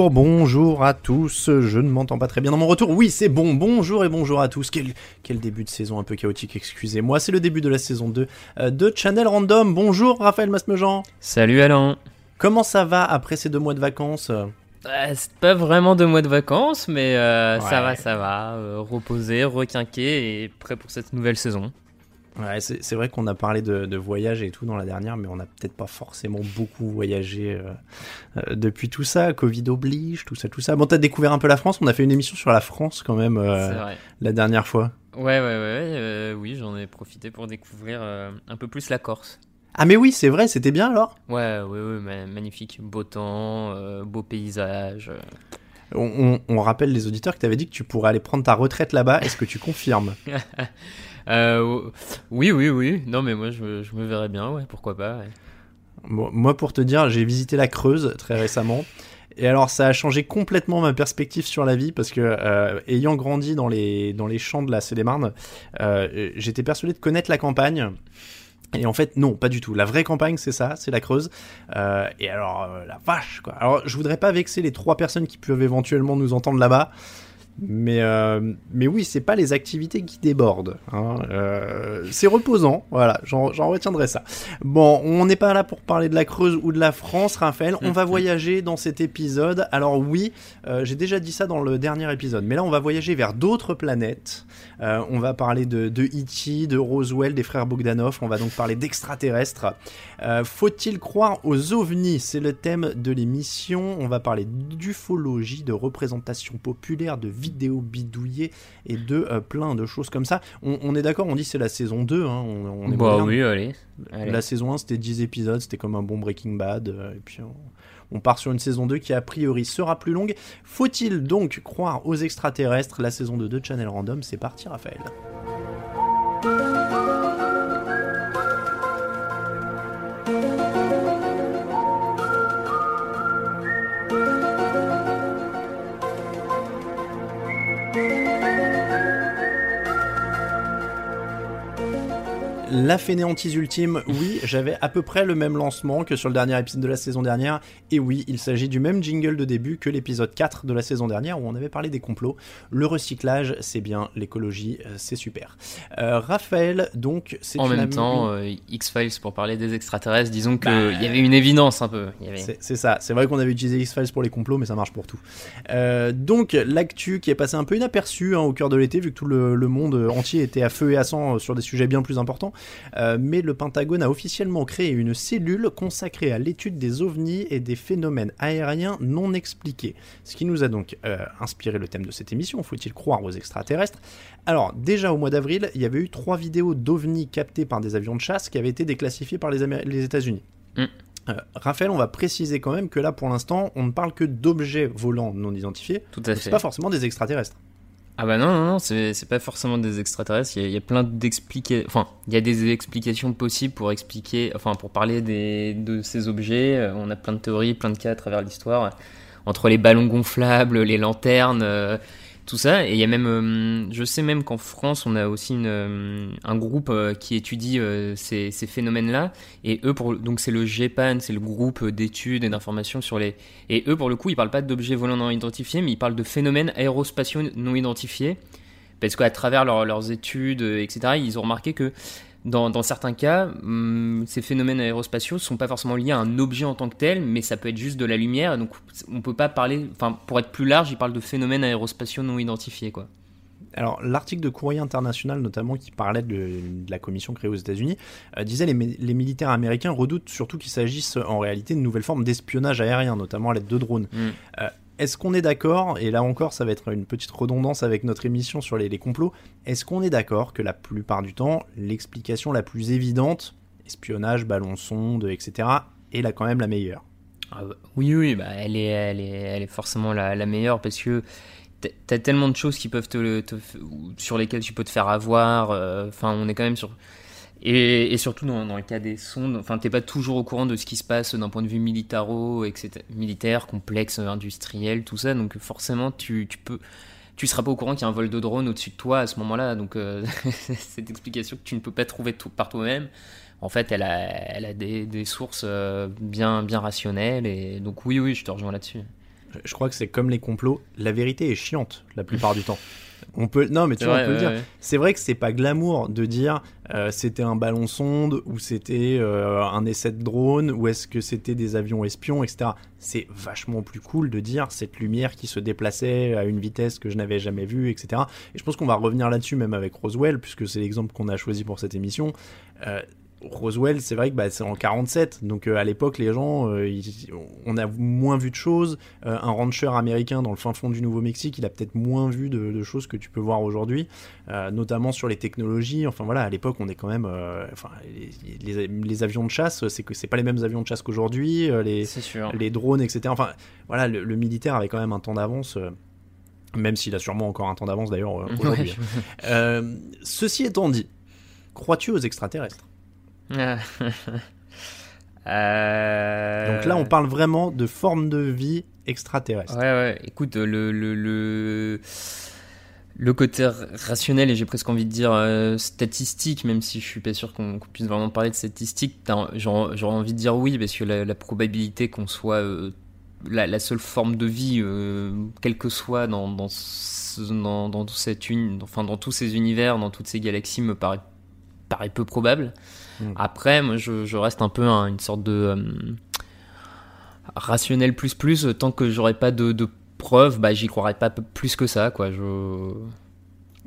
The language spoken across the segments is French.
Bonjour, bonjour à tous. Je ne m'entends pas très bien dans mon retour. Oui, c'est bon. Bonjour et bonjour à tous. Quel, quel début de saison un peu chaotique, excusez-moi. C'est le début de la saison 2 euh, de Channel Random. Bonjour Raphaël Masmejean. Salut Alain. Comment ça va après ces deux mois de vacances? Euh, C'est pas vraiment deux mois de vacances, mais euh, ça va, ça va. Euh, reposé, requinqué et prêt pour cette nouvelle saison. Ouais, c'est vrai qu'on a parlé de, de voyage et tout dans la dernière, mais on n'a peut-être pas forcément beaucoup voyagé euh, euh, depuis tout ça. Covid oblige, tout ça, tout ça. Bon, t'as découvert un peu la France. On a fait une émission sur la France quand même euh, vrai. la dernière fois. Ouais, ouais, ouais. oui, j'en ai profité pour découvrir un peu plus la Corse. Ah mais oui, c'est vrai, c'était bien alors? Ouais, ouais, ouais, ma- magnifique. Beau temps, beau paysage. On, on- on rappelle les auditeurs que tu avais dit que tu pourrais aller prendre ta retraite là-bas. Est-ce que tu confirmes? Euh, oui, oui, oui. Non, mais moi, je, me- verrais bien, pourquoi pas. Moi, pour te dire, j'ai visité la Creuse très récemment. Et alors, ça a changé complètement ma perspective sur la vie parce que, euh, ayant grandi dans les, champs de la Seine-et-Marne, euh, j'étais persuadé de connaître la campagne. Et en fait, non, pas du tout. La vraie campagne, c'est ça, c'est la Creuse. Et alors, la vache, quoi. Alors, je voudrais pas vexer les trois personnes qui peuvent éventuellement nous entendre là-bas. Mais, euh, mais oui, c'est pas les activités qui débordent. hein. Euh, c'est reposant, voilà, j'en retiendrai ça. Bon, on n'est pas là pour parler de la Creuse ou de la France, Raphaël. On va voyager dans cet épisode. Alors oui, euh, j'ai déjà dit ça dans le dernier épisode, mais là on va voyager vers d'autres planètes. Euh, on va parler de, de E.T., de Roswell, des frères Bogdanov. On va donc parler d'extraterrestres. Faut-il croire aux ovnis? C'est le thème de l'émission. On va parler d'ufologie, de représentation populaire, de vidéos bidouillées et de euh, plein de choses comme ça. On, on est d'accord, on dit c'est la saison 2. Hein, on, on est bah moderne. oui, allez. allez. La saison 1, c'était 10 épisodes, c'était comme un bon Breaking Bad. euh, et puis on, on part sur une saison 2 qui, a priori, sera plus longue. Faut-il donc croire aux extraterrestres? La saison 2 de Channel Random, c'est parti, Raphaël. La fainéantise ultime, oui, j'avais à peu près le même lancement que sur le dernier épisode de la saison dernière, et oui, il s'agit du même jingle de début que l'épisode 4 de la saison dernière où on avait parlé des complots. Le recyclage, c'est bien, l'écologie, euh, c'est super. Euh, Raphaël, donc, c'est En une même amie- temps, euh, X-Files pour parler des extraterrestres, disons qu'il Bah, y avait une évidence un peu. Avait... C'est ça, c'est vrai qu'on avait utilisé X-Files pour les complots, mais ça marche pour tout. Euh, donc, l'actu qui est passé un peu inaperçu hein, au cœur de l'été, vu que tout le, le monde entier était à feu et à sang sur des sujets bien plus importants. Euh, mais le Pentagone a officiellement créé une cellule consacrée à l'étude des ovnis et des phénomènes aériens non expliqués. Ce qui nous a donc euh, inspiré le thème de cette émission, faut-il croire aux extraterrestres? Alors, déjà au mois d'avril, il y avait eu trois vidéos d'ovnis captées par des avions de chasse qui avaient été déclassifiées par les, Améri- les États-Unis. Mm. Euh, Raphaël, on va préciser quand même que là, pour l'instant, on ne parle que d'objets volants non identifiés. Tout à C'est fait. pas forcément des extraterrestres. Ah bah non, non, non, c'est pas forcément des extraterrestres. Il y a, plein d'explications. Enfin, il y a des explications possibles pour expliquer. Enfin, pour parler des, de ces objets. Euh, On a plein de théories, plein de cas à travers l'histoire. Entre les ballons gonflables, les lanternes, euh, tout ça. Et il y a même. euh, je sais même qu'en France, on a aussi euh, un groupe euh, qui étudie ces, phénomènes-là. Et eux, pour, donc c'est le GEPAN, c'est le groupe d'études et d'informations sur les. Et eux, pour le coup, ils parlent pas d'objets volants non identifiés, mais ils parlent de phénomènes aérospatiaux non identifiés. Parce qu'à travers leur- leurs études, etc., ils ont remarqué que dans, certains cas, hum, ces phénomènes aérospatiaux sont pas forcément liés à un objet en tant que tel, mais ça peut être juste de la lumière. Donc on peut pas parler, enfin pour être plus large, il parle de phénomènes aérospatiaux non identifiés, quoi. Alors, l'article de Courrier International, notamment, qui parlait de, la commission créée aux États-Unis, euh, disait les, les militaires américains redoutent surtout qu'il s'agisse en réalité de nouvelles formes d'espionnage aérien, notamment à l'aide de drones. Mm. Euh, est-ce qu'on est d'accord, et là encore ça va être une petite redondance avec notre émission sur les, complots, est-ce qu'on est, d'accord que la plupart du temps, l'explication la plus évidente, espionnage, ballon sonde, etc., est là quand même la meilleure? Ah Oui, oui, bah, elle, est, elle, est, elle est forcément la, meilleure parce que t'as tellement de choses qui peuvent te, sur lesquelles tu peux te faire avoir. Euh, enfin, on est quand même sur et, surtout dans, le cas des sondes, enfin, t'es pas toujours au courant de ce qui se passe d'un point de vue militaro, etc., militaire, complexe, industriel, tout ça. Donc forcément, tu, tu peux, tu seras pas au courant qu'il y a un vol de drone au-dessus de toi à ce moment-là. Donc euh, cette explication que tu ne peux pas trouver tout, par toi-même, en fait, elle a, elle a des, des sources euh, bien, bien rationnelles. Et donc oui, oui, je te rejoins là-dessus. Je crois que c'est comme les complots. La vérité est chiante la plupart du temps. On peut, non, mais tu vois, on peut le dire. C'est vrai que c'est pas glamour de dire euh, c'était un ballon sonde ou c'était euh, un essai de drone ou est-ce que c'était des avions espions, etc. C'est vachement plus cool de dire cette lumière qui se déplaçait à une vitesse que je n'avais jamais vue, etc. Et je pense qu'on va revenir là-dessus même avec Roswell puisque c'est l'exemple qu'on a choisi pour cette émission. Euh, Roswell, c'est vrai que bah, c'est en 47, donc euh, à l'époque, les gens, euh, on a moins vu de choses. Euh, un rancher américain dans le fin fond du Nouveau-Mexique, il a peut-être moins vu de, choses que tu peux voir aujourd'hui, notamment sur les technologies. Enfin voilà, à l'époque, on est quand même, enfin, les, avions de chasse, c'est que c'est pas les mêmes avions de chasse qu'aujourd'hui, les, les drones, etc. Enfin voilà, le, militaire avait quand même un temps d'avance. même s'il a sûrement encore un temps d'avance d'ailleurs aujourd'hui. ceci étant dit, crois-tu aux extraterrestres? Euh, Donc là, on parle vraiment de forme de vie extraterrestre. Ouais, ouais. Écoute, le, le, le, côté rationnel et j'ai presque envie de dire euh, statistique, même si je suis pas sûr qu'on puisse vraiment parler de statistique, j'aurais envie de dire oui, parce que la, probabilité qu'on soit euh, la, seule forme de vie, quelle que soit dans, dans, dans, dans, cette enfin, dans tous ces univers, dans toutes ces galaxies, me paraît, paraît peu probable. Mm. Après, moi, je, reste un peu une sorte de euh, rationnel plus plus. Tant que j'aurai pas de, preuves, bah, j'y croirai pas plus que ça, quoi. Je,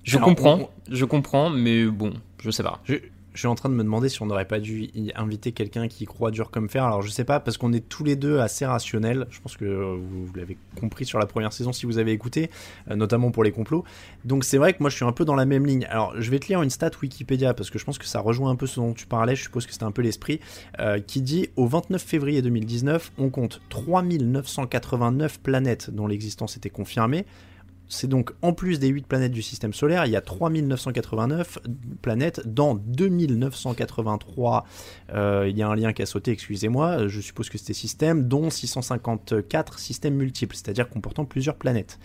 je comprends, je comprends, mais bon, je sais pas je suis en train de me demander si on n'aurait pas dû inviter quelqu'un qui croit dur comme fer. Alors je sais pas, parce qu'on est tous les deux assez rationnels. Je pense que vous, l'avez compris sur la première saison si vous avez écouté, euh, notamment pour les complots. Donc c'est vrai que moi je suis un peu dans la même ligne. Alors je vais te lire une stat Wikipédia, parce que je pense que ça rejoint un peu ce dont tu parlais, je suppose que c'était un peu l'esprit, euh, qui dit au 29 février 2019, on compte 3989 planètes dont l'existence était confirmée. C'est donc en plus des 8 planètes du système solaire, il y a 3989 planètes. Dans 2983, euh, il y a un lien qui a sauté, excusez-moi, je suppose que c'était système, dont 654 systèmes multiples, c'est-à-dire comportant plusieurs planètes.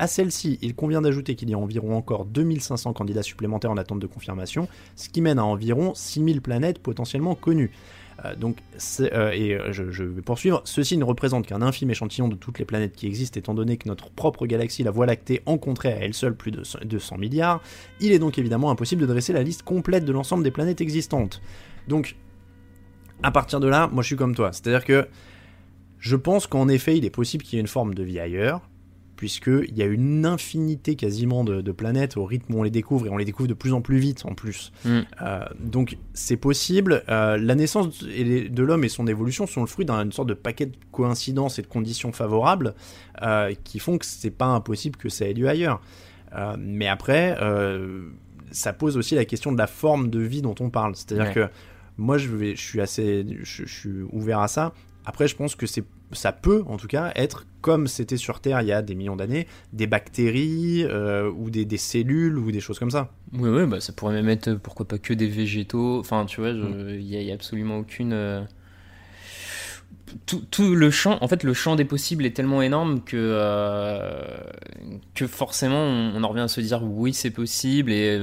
À celle-ci, il convient d'ajouter qu'il y a environ encore 2500 candidats supplémentaires en attente de confirmation, ce qui mène à environ 6000 planètes potentiellement connues. Euh, donc, euh, et euh, je, vais poursuivre, ceci ne représente qu'un infime échantillon de toutes les planètes qui existent, étant donné que notre propre galaxie, la Voie lactée, en à elle seule plus de 200 milliards. Il est donc évidemment impossible de dresser la liste complète de l'ensemble des planètes existantes. Donc, à partir de là, moi je suis comme toi, c'est-à-dire que je pense qu'en effet, il est possible qu'il y ait une forme de vie ailleurs, puisqu'il y a une infinité quasiment de, planètes au rythme où on les découvre, et on les découvre de plus en plus vite en plus. Mm. Euh, donc c'est possible. Euh, la naissance de l'homme et son évolution sont le fruit d'une sorte de paquet de coïncidences et de conditions favorables euh, qui font que c'est pas impossible que ça ait lieu ailleurs. mais après, ça pose aussi la question de la forme de vie dont on parle. C'est-à-dire que moi, je, vais, je suis assez, je suis ouvert à ça. Après, je pense que c'est ça peut en tout cas être comme c'était sur Terre il y a des millions d'années, des bactéries euh, ou des, cellules ou des choses comme ça. Oui, oui, bah ça pourrait même être pourquoi pas que des végétaux. Enfin, tu vois, mm. il n'y a, absolument aucune. Euh, tout, tout, le champ, en fait, le champ des possibles est tellement énorme que, euh, que forcément on, en revient à se dire oui, c'est possible et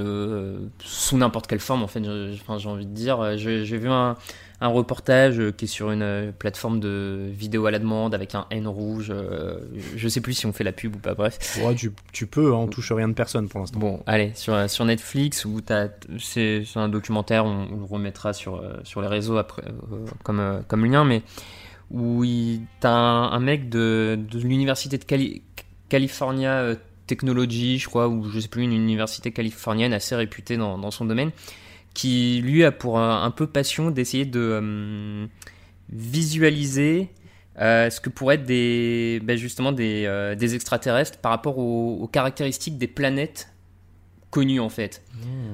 sous n'importe quelle forme, en fait, j'ai envie de dire. J'ai vu un un reportage euh, qui est sur une euh, plateforme de vidéo à la demande avec un N rouge. euh, je sais plus si on fait la pub ou pas, bref. Ouais, tu, tu peux, hein, on touche rien de personne pour l'instant. Bon, allez, sur, sur Netflix, où c'est un documentaire, on, on le remettra sur, sur les réseaux après, comme, comme lien, mais où t'as un, un mec de, de l'université de Cali- California Technology, je crois, ou je sais plus, une université californienne assez réputée dans, dans son domaine, qui lui a pour un, un peu passion d'essayer de euh, visualiser euh, ce que pourraient être des, ben justement des, euh, des extraterrestres par rapport aux, aux caractéristiques des planètes connues en fait.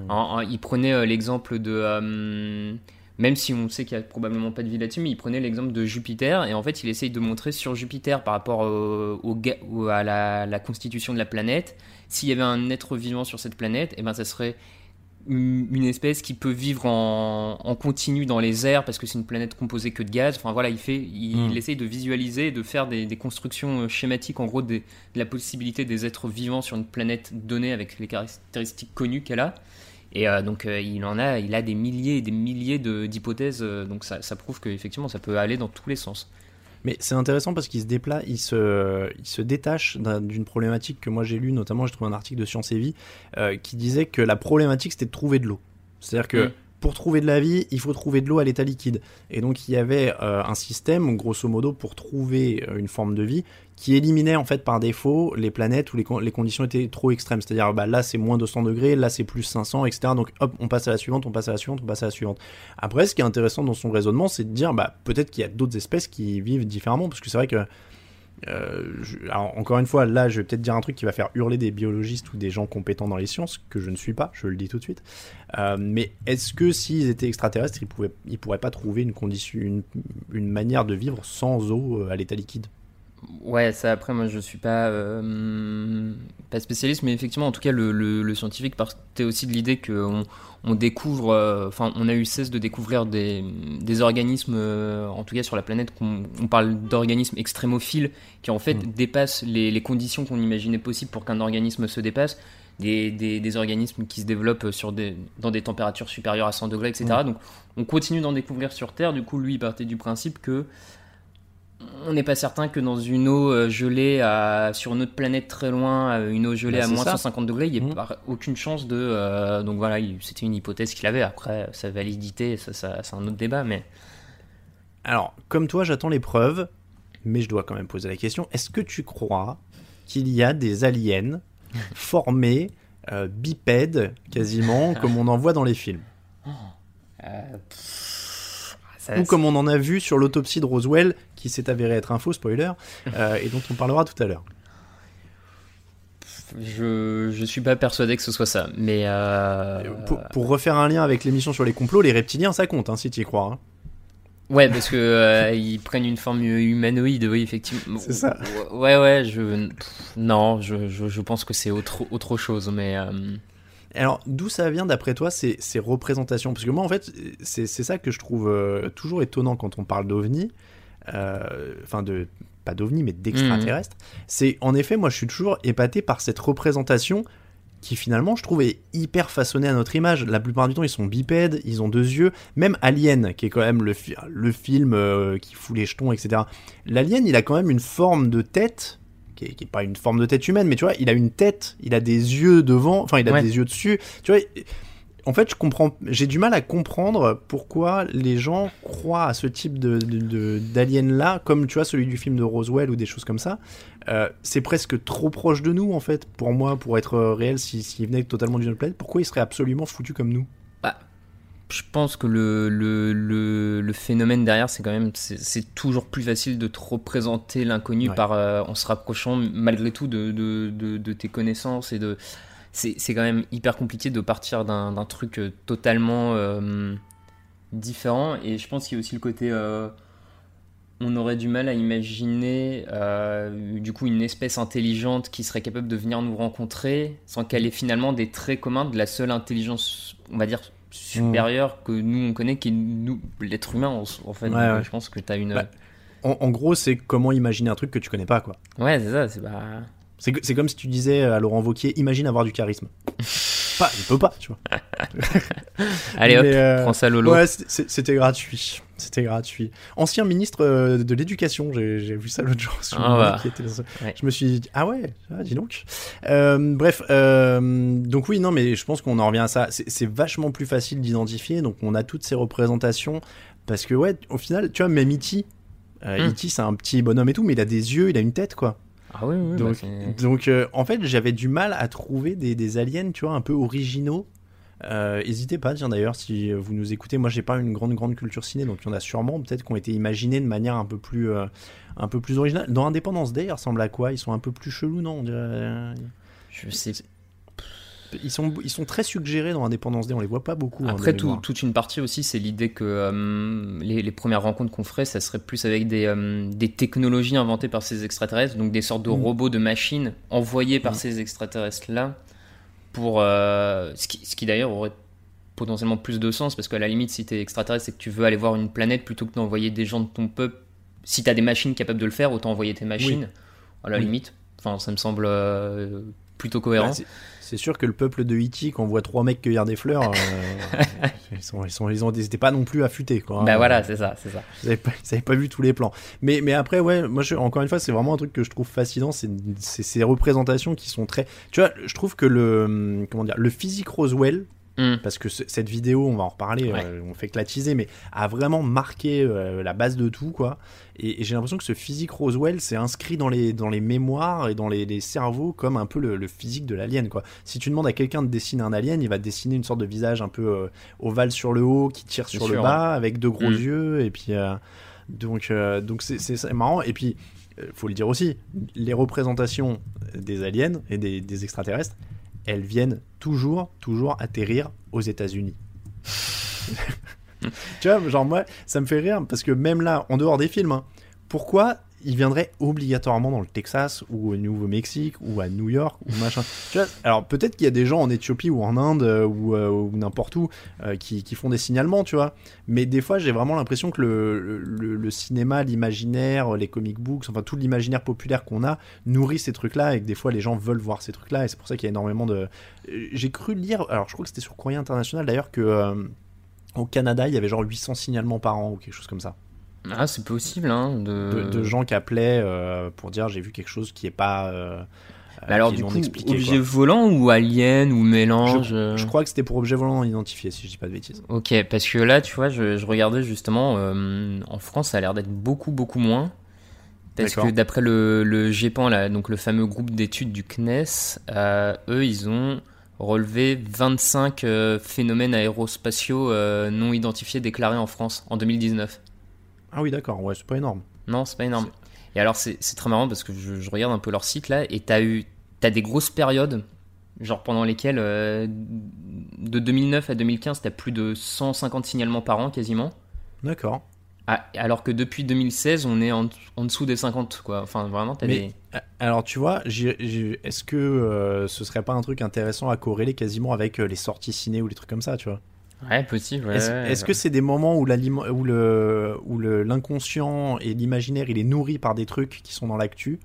En- en- il prenait euh, l'exemple de, euh, même si on sait qu'il n'y a probablement pas de vie là-dessus, mais il prenait l'exemple de Jupiter et en fait il essaye de montrer sur Jupiter par rapport au, à la, la constitution de la planète, s'il y avait un être vivant sur cette planète, et ben ça serait une espèce qui peut vivre en, en continu dans les airs parce que c'est une planète composée que de gaz. Enfin voilà, il fait, il, Mm. il essaye de visualiser, de faire des, des constructions euh, schématiques en gros des- de la possibilité des êtres vivants sur une planète donnée avec les caractéristiques connues qu'elle a. Et euh, donc euh, il en a, il a des milliers et des milliers de- d'hypothèses. euh, donc ça, ça prouve qu'effectivement ça peut aller dans tous les sens. Mais c'est intéressant parce qu'il se déplace, il se, il se détache d'un- d'une problématique que moi j'ai lue, notamment j'ai trouvé un article de Science et Vie euh, qui disait que la problématique c'était de trouver de l'eau. C'est-à-dire que Mm. pour trouver de la vie, il faut trouver de l'eau à l'état liquide. Et donc il y avait euh, un système, grosso modo, pour trouver euh, une forme de vie qui éliminait en fait par défaut les planètes où les, con- les conditions étaient trop extrêmes. C'est-à-dire bah, là c'est moins 200 degrés, là c'est plus 500, etc. Donc hop, on passe à la suivante, on passe à la suivante, on passe à la suivante. Après, ce qui est intéressant dans son raisonnement, c'est de dire bah, peut-être qu'il y a d'autres espèces qui vivent différemment, parce que c'est vrai que euh, encore une fois, là, je vais peut-être dire un truc qui va faire hurler des biologistes ou des gens compétents dans les sciences, que je ne suis pas, je le dis tout de suite. Euh, mais est-ce que s'ils étaient extraterrestres, ils ils pourraient pas trouver une condition, une, une manière de vivre sans eau euh, à l'état liquide? Ouais, ça après, moi je suis pas, euh, pas spécialiste, mais effectivement, en tout cas, le, le- le scientifique partait aussi de l'idée qu'on on découvre, euh, enfin, on a eu cesse de découvrir des, des organismes, euh, en tout cas sur la planète, qu'on on parle d'organismes extrémophiles qui en fait Mm. dépassent les, les conditions qu'on imaginait possibles pour qu'un organisme se dépasse. Des, des, des organismes qui se développent sur des, dans des températures supérieures à 100 degrés, etc. Donc on continue d'en découvrir sur Terre. Du coup, lui, il partait du principe que on n'est pas certain que dans une eau euh, gelée à, sur une autre planète très loin, euh, une eau gelée Bah, à moins ça. 150 degrés, il n'y Mhm. a pas- aucune chance de. euh, donc voilà, il- c'était une hypothèse qu'il avait. Après, sa validité, ça, ça- c'est un autre débat. Mais Alors, comme toi, j'attends les preuves, mais je dois quand même poser la question est-ce que tu crois qu'il y a des aliens formés, euh, bipèdes, quasiment, comme on en voit dans les films? Euh, pff, ça- Ou comme on en a vu sur l'autopsie de Roswell, qui s'est avéré être un faux spoiler, euh, et dont on parlera tout à l'heure. je, je suis pas persuadé que ce soit ça. Mais. euh, Pour, pour refaire un lien avec l'émission sur les complots, les reptiliens, ça compte, hein, si tu y crois. hein. Ouais, parce que euh, ils prennent une forme humanoïde, oui, effectivement. C'est ça. Ouais, ouais, je. pff, Non, je, je, je pense que c'est autre, autre chose, mais. euh, Alors, d'où ça vient d'après toi ces, ces représentations? Parce que moi, en fait, c'est ça que je trouve euh, toujours étonnant quand on parle d'ovnis. Euh, Enfin, de. Pas d'ovnis, mais d'extraterrestres. C'est en effet, moi, je suis toujours épaté par cette représentation qui, finalement, je trouve, est hyper façonnée à notre image. La plupart du temps, ils sont bipèdes, ils ont deux yeux. Même Alien, qui est quand même le, fi- le film euh, qui fout les jetons, etc. L'Alien, il a quand même une forme de tête qui est, qui est pas une forme de tête humaine, mais tu vois, il a une tête, il a des yeux devant, enfin, il a Ouais. des yeux dessus. Tu vois, en fait, je comprends, j'ai du mal à comprendre pourquoi les gens croient à ce type de, d'alien là, comme tu vois celui du film de Roswell ou des choses comme ça. Euh, c'est presque trop proche de nous en fait, pour moi, pour être euh, réel. S'il s'il venait totalement d'une autre planète, pourquoi il serait absolument foutu comme nous? Je pense que le, le, le, le phénomène derrière, c'est quand même, c'est c'est toujours plus facile de te représenter l'inconnu Ouais. par, euh, en se rapprochant malgré tout de, de, de, de tes connaissances et de. C'est quand même hyper compliqué de partir d'un truc euh, totalement euh, différent. Et je pense qu'il y a aussi le côté. euh, on aurait du mal à imaginer euh, du coup une espèce intelligente qui serait capable de venir nous rencontrer sans qu'elle ait finalement des traits communs de la seule intelligence, on va dire, supérieure que nous on connaît, qui est nous, l'être humain en, fait. Ouais, Donc, ouais. Je pense que tu as une. Bah, en, en gros, c'est comment imaginer un truc que tu connais pas, quoi. Ouais, c'est ça, c'est pas. Que- c'est comme si tu disais à Laurent Vauquier, imagine avoir du charisme. pas, il peut pas, tu vois. Allez hop, euh, prends ça Lolo. Ouais, c'était gratuit. C'était gratuit. Ancien ministre euh, de l'éducation, j'ai vu ça l'autre jour. Sur Ah, bah. qui était dans ce- Ouais. Je me suis dit, ah ouais, ah, dis donc. Euh, bref, euh, donc oui, non, mais je pense qu'on en revient à ça. C'est vachement plus facile d'identifier, donc on a toutes ces représentations. Parce que, ouais, au final, tu vois, même E.T., euh, Hmm. E.T., c'est un petit bonhomme et tout, mais il a des yeux, il a une tête, quoi. Ah oui, oui, bah, Donc, donc euh, en fait, j'avais du mal à trouver des, des aliens, tu vois, un peu originaux. Euh, N'hésitez pas, tiens d'ailleurs, si vous nous écoutez, moi j'ai pas une grande grande culture ciné, donc il y en a sûrement peut-être qui ont été imaginés de manière un peu plus euh, un peu plus originale. Dans Indépendance Day, ils ressemblent à quoi? Ils sont un peu plus chelous, non? On dirait- je sais. Ils sont ils sont très suggérés dans Indépendance Day, on les voit pas beaucoup. hein, Après, tout- toute une partie aussi, c'est l'idée que euh, les, les premières rencontres qu'on ferait, ça serait plus avec des, euh, des technologies inventées par ces extraterrestres, donc des sortes de Mm. robots, de machines envoyés par Mm. ces extraterrestres-là, pour euh, ce qui, ce qui d'ailleurs aurait potentiellement plus de sens, parce qu'à la limite, si tu es extraterrestre et que tu veux aller voir une planète, plutôt que d'envoyer des gens de ton peuple, si tu as des machines capables de le faire, autant envoyer tes machines, à la Oui. limite. Enfin, ça me semble euh, plutôt cohérent. Bah, c'est- sûr que le peuple de E.T., quand on voit trois mecs cueillir des fleurs, euh, ils, sont, ils, sont, ils, ont, ils étaient pas non plus affûtés. Quoi, hein. voilà, c'est ça, c'est ça. Ils avaient pas, vu tous les plans. Mais, mais après, ouais, moi, je- encore une fois, c'est vraiment un truc que je trouve fascinant. C'est c'est ces représentations qui sont très. Tu vois, je trouve que le. hum, Comment dire Le physique Roswell, Mm. parce que ce- cette vidéo, on va en reparler, Ouais. euh, on fait que la teaser, mais a vraiment marqué euh, la base de tout, quoi. Et, et j'ai l'impression que ce physique Roswell s'est inscrit dans les, dans les mémoires et dans les, les cerveaux comme un peu le, le physique de l'alien, quoi. Si tu demandes à quelqu'un de dessiner un alien, il va dessiner une sorte de visage un peu euh, ovale sur le haut, qui tire sur le sûr, bas, avec de gros Mm. yeux, et puis. euh, donc, donc c'est, marrant. Et puis, faut le dire aussi, les représentations des aliens et des, des extraterrestres, elles viennent toujours, toujours atterrir aux États-Unis. tu vois, genre moi, ça me fait rire parce que même là, en dehors des films, hein, pourquoi ils viendraient obligatoirement dans le Texas ou au Nouveau-Mexique ou à New York ou machin Alors peut-être qu'il y a des gens en Éthiopie ou en Inde euh, ou, euh, ou n'importe où euh, qui, qui font des signalements, tu vois. Mais des fois, j'ai vraiment l'impression que le, cinéma, l'imaginaire, les comic books, enfin tout l'imaginaire populaire qu'on a nourrit ces trucs-là et que des fois les gens veulent voir ces trucs-là et c'est pour ça qu'il y a énormément de. J'ai cru lire, alors je crois que c'était sur Courrier International d'ailleurs que au Canada il y avait genre 800 signalements par an ou quelque chose comme ça. Ah, c'est possible, hein. De, De, de gens qui appelaient euh, pour dire j'ai vu quelque chose qui est pas. euh, Mais alors, du coup, objet quoi. volant ou alien ou mélange euh, Je crois que c'était pour objet volant identifié si je dis pas de bêtises. Ok, parce que là, tu vois, je, je regardais justement, euh, en France, ça a l'air d'être beaucoup, beaucoup moins. Parce que d'après le, le GEPAN, là, donc le fameux groupe d'études du CNES, euh, eux, ils ont relevé 25 euh, phénomènes aérospatiaux euh, non identifiés déclarés en France en 2019. Ah oui d'accord, ouais c'est pas énorme. Non, c'est pas énorme. Et alors, c'est très marrant parce que je, je regarde un peu leur site là, et t'as eu, t'as des grosses périodes, genre pendant lesquelles, euh, de 2009 à 2015, t'as plus de 150 signalements par an quasiment. D'accord. Ah, alors que depuis 2016, on est en, en dessous des 50, quoi. Enfin, vraiment, t'as des. Alors tu vois, est-ce que euh, ce serait pas un truc intéressant à corréler quasiment avec euh, les sorties ciné ou les trucs comme ça, tu vois? Ouais, possible. ouais, Est-ce que c'est des moments où l'aliment- où le où le- l'inconscient et l'imaginaire il est nourri par des trucs qui sont dans l'actu,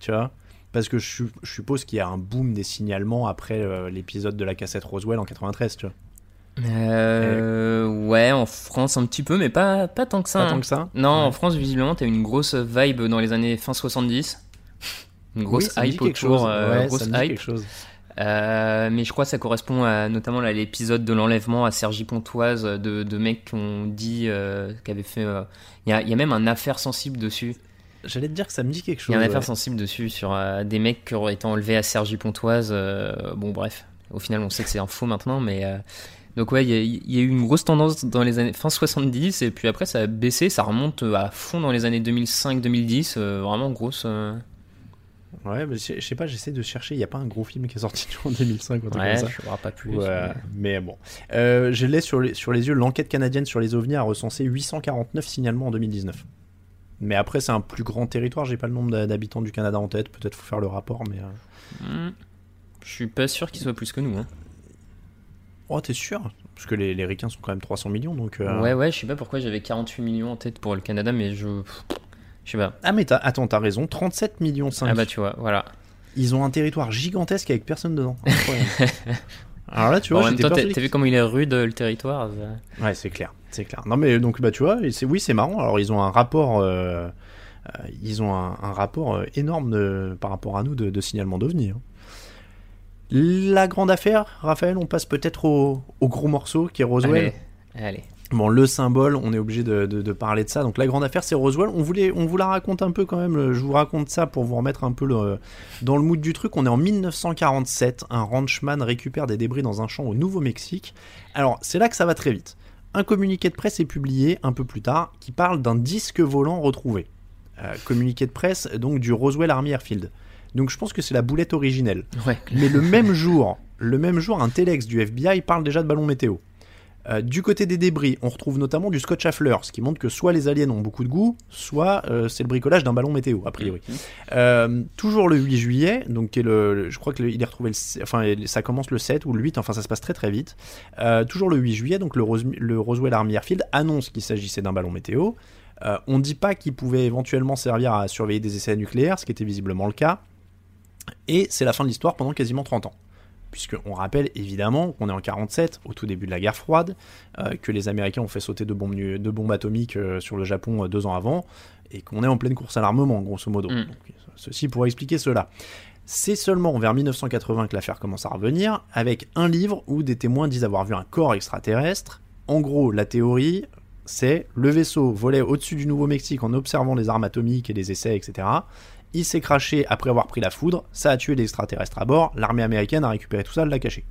tu vois? Parce que je, su- je suppose qu'il y a un boom des signalements après euh, l'épisode de la cassette Roswell en 93, tu vois. Euh, ouais, en France un petit peu, mais pas, pas tant que ça. Pas hein. tant que ça? Non, Ouais. en France, visiblement, t'as eu une grosse vibe dans les années fin 70. Une grosse Oui, hype autour, euh, Ouais, grosse hype. quelque chose. Euh, mais je crois que ça correspond à, notamment à l'épisode de l'enlèvement à Sergi Pontoise de, de mecs qui ont dit euh, qu'avaient fait. euh, Il y, a, il y a même un affaire sensible dessus. J'allais te dire que ça me dit quelque Il chose. y a un ouais. affaire sensible dessus sur euh, des mecs qui auraient été enlevés à Sergi Pontoise. euh, bon, bref, au final, on sait que c'est un faux maintenant, mais. euh, donc ouais, il y, a- il y a eu une grosse tendance dans les années fin 70 et puis après ça a baissé, ça remonte à fond dans les années 2005-2010, euh, vraiment grosse. Ouais, mais je sais pas, j'essaie de chercher. Il y a pas un gros film qui est sorti en 2005 ou un Ouais, comme ça. je pas plus. Ouais, mais bon. Euh, je l'ai sur les, sur les yeux. L'enquête canadienne sur les ovnis a recensé 849 signalements en 2019. Mais après, c'est un plus grand territoire. J'ai pas le nombre d'habitants du Canada en tête. Peut-être faut faire le rapport, mais. euh, Hmm. Je suis pas sûr qu'il soit plus que nous. Hein. Oh, t'es sûr? Parce que les, les ricains sont quand même 300 millions, donc. euh, Ouais, ouais, je sais pas pourquoi j'avais 48 millions en tête pour le Canada, mais je. Je sais pas. Ah, mais attends, t'as raison. 37 millions 5. Ah bah tu vois, voilà. Ils ont un territoire gigantesque avec personne dedans. Alors là, tu vois, en même j'étais temps, t'as vu comment il est rude le territoire ça Ouais, c'est clair, c'est clair. Non mais donc bah tu vois, oui, c'est marrant. Alors ils ont un rapport, euh, euh, ils ont un, un rapport euh, énorme de- par rapport à nous de, de signalement d'OVNI. hein. La grande affaire, Raphaël, on passe peut-être au, au gros morceau qui est Roswell. Allez, allez. Bon, le symbole, on est obligé de, de- de parler de ça. Donc la grande affaire, c'est Roswell. On, voulait, on vous la raconte un peu quand même. Je vous raconte ça pour vous remettre un peu le- dans le mood du truc. On est en 1947. Un ranchman récupère des débris dans un champ au Nouveau-Mexique. Alors c'est là que ça va très vite. Un communiqué de presse est publié un peu plus tard qui parle d'un disque volant retrouvé. Euh, communiqué de presse donc du Roswell Army Airfield. Donc je pense que c'est la boulette originelle. Ouais. Mais le même jour, le même jour, un téléx du FBI parle déjà de ballons météo. Euh, du côté des débris, on retrouve notamment du scotch à fleurs, ce qui montre que soit les aliens ont beaucoup de goût, soit euh, c'est le bricolage d'un ballon météo, a priori. Euh, toujours le 8 juillet, donc qui est le, le- je crois qu'il est retrouvé, le, enfin ça commence le 7 ou le 8, enfin ça se passe très très vite. Toujours le 8 juillet, donc le, Rose- le Roswell Army Airfield annonce qu'il s'agissait d'un ballon météo. On ne dit pas qu'il pouvait éventuellement servir à surveiller des essais nucléaires, ce qui était visiblement le cas. Et c'est la fin de l'histoire pendant quasiment 30 ans. Puisqu'on rappelle évidemment qu'on est en 47, au tout début de la guerre froide, euh, que les Américains ont fait sauter deux bombes, deux bombes atomiques euh, sur le Japon euh, deux ans avant, et qu'on est en pleine course à l'armement, grosso modo. Mm. Donc, ceci pourrait expliquer cela. C'est seulement vers 1980 que l'affaire commence à revenir, avec un livre où des témoins disent avoir vu un corps extraterrestre. En gros, la théorie, c'est le vaisseau volait au-dessus du Nouveau-Mexique en observant les armes atomiques et les essais, etc. Il s'est craché après avoir pris la foudre, ça a tué des extraterrestres à bord, l'armée américaine a récupéré tout ça, l'a caché.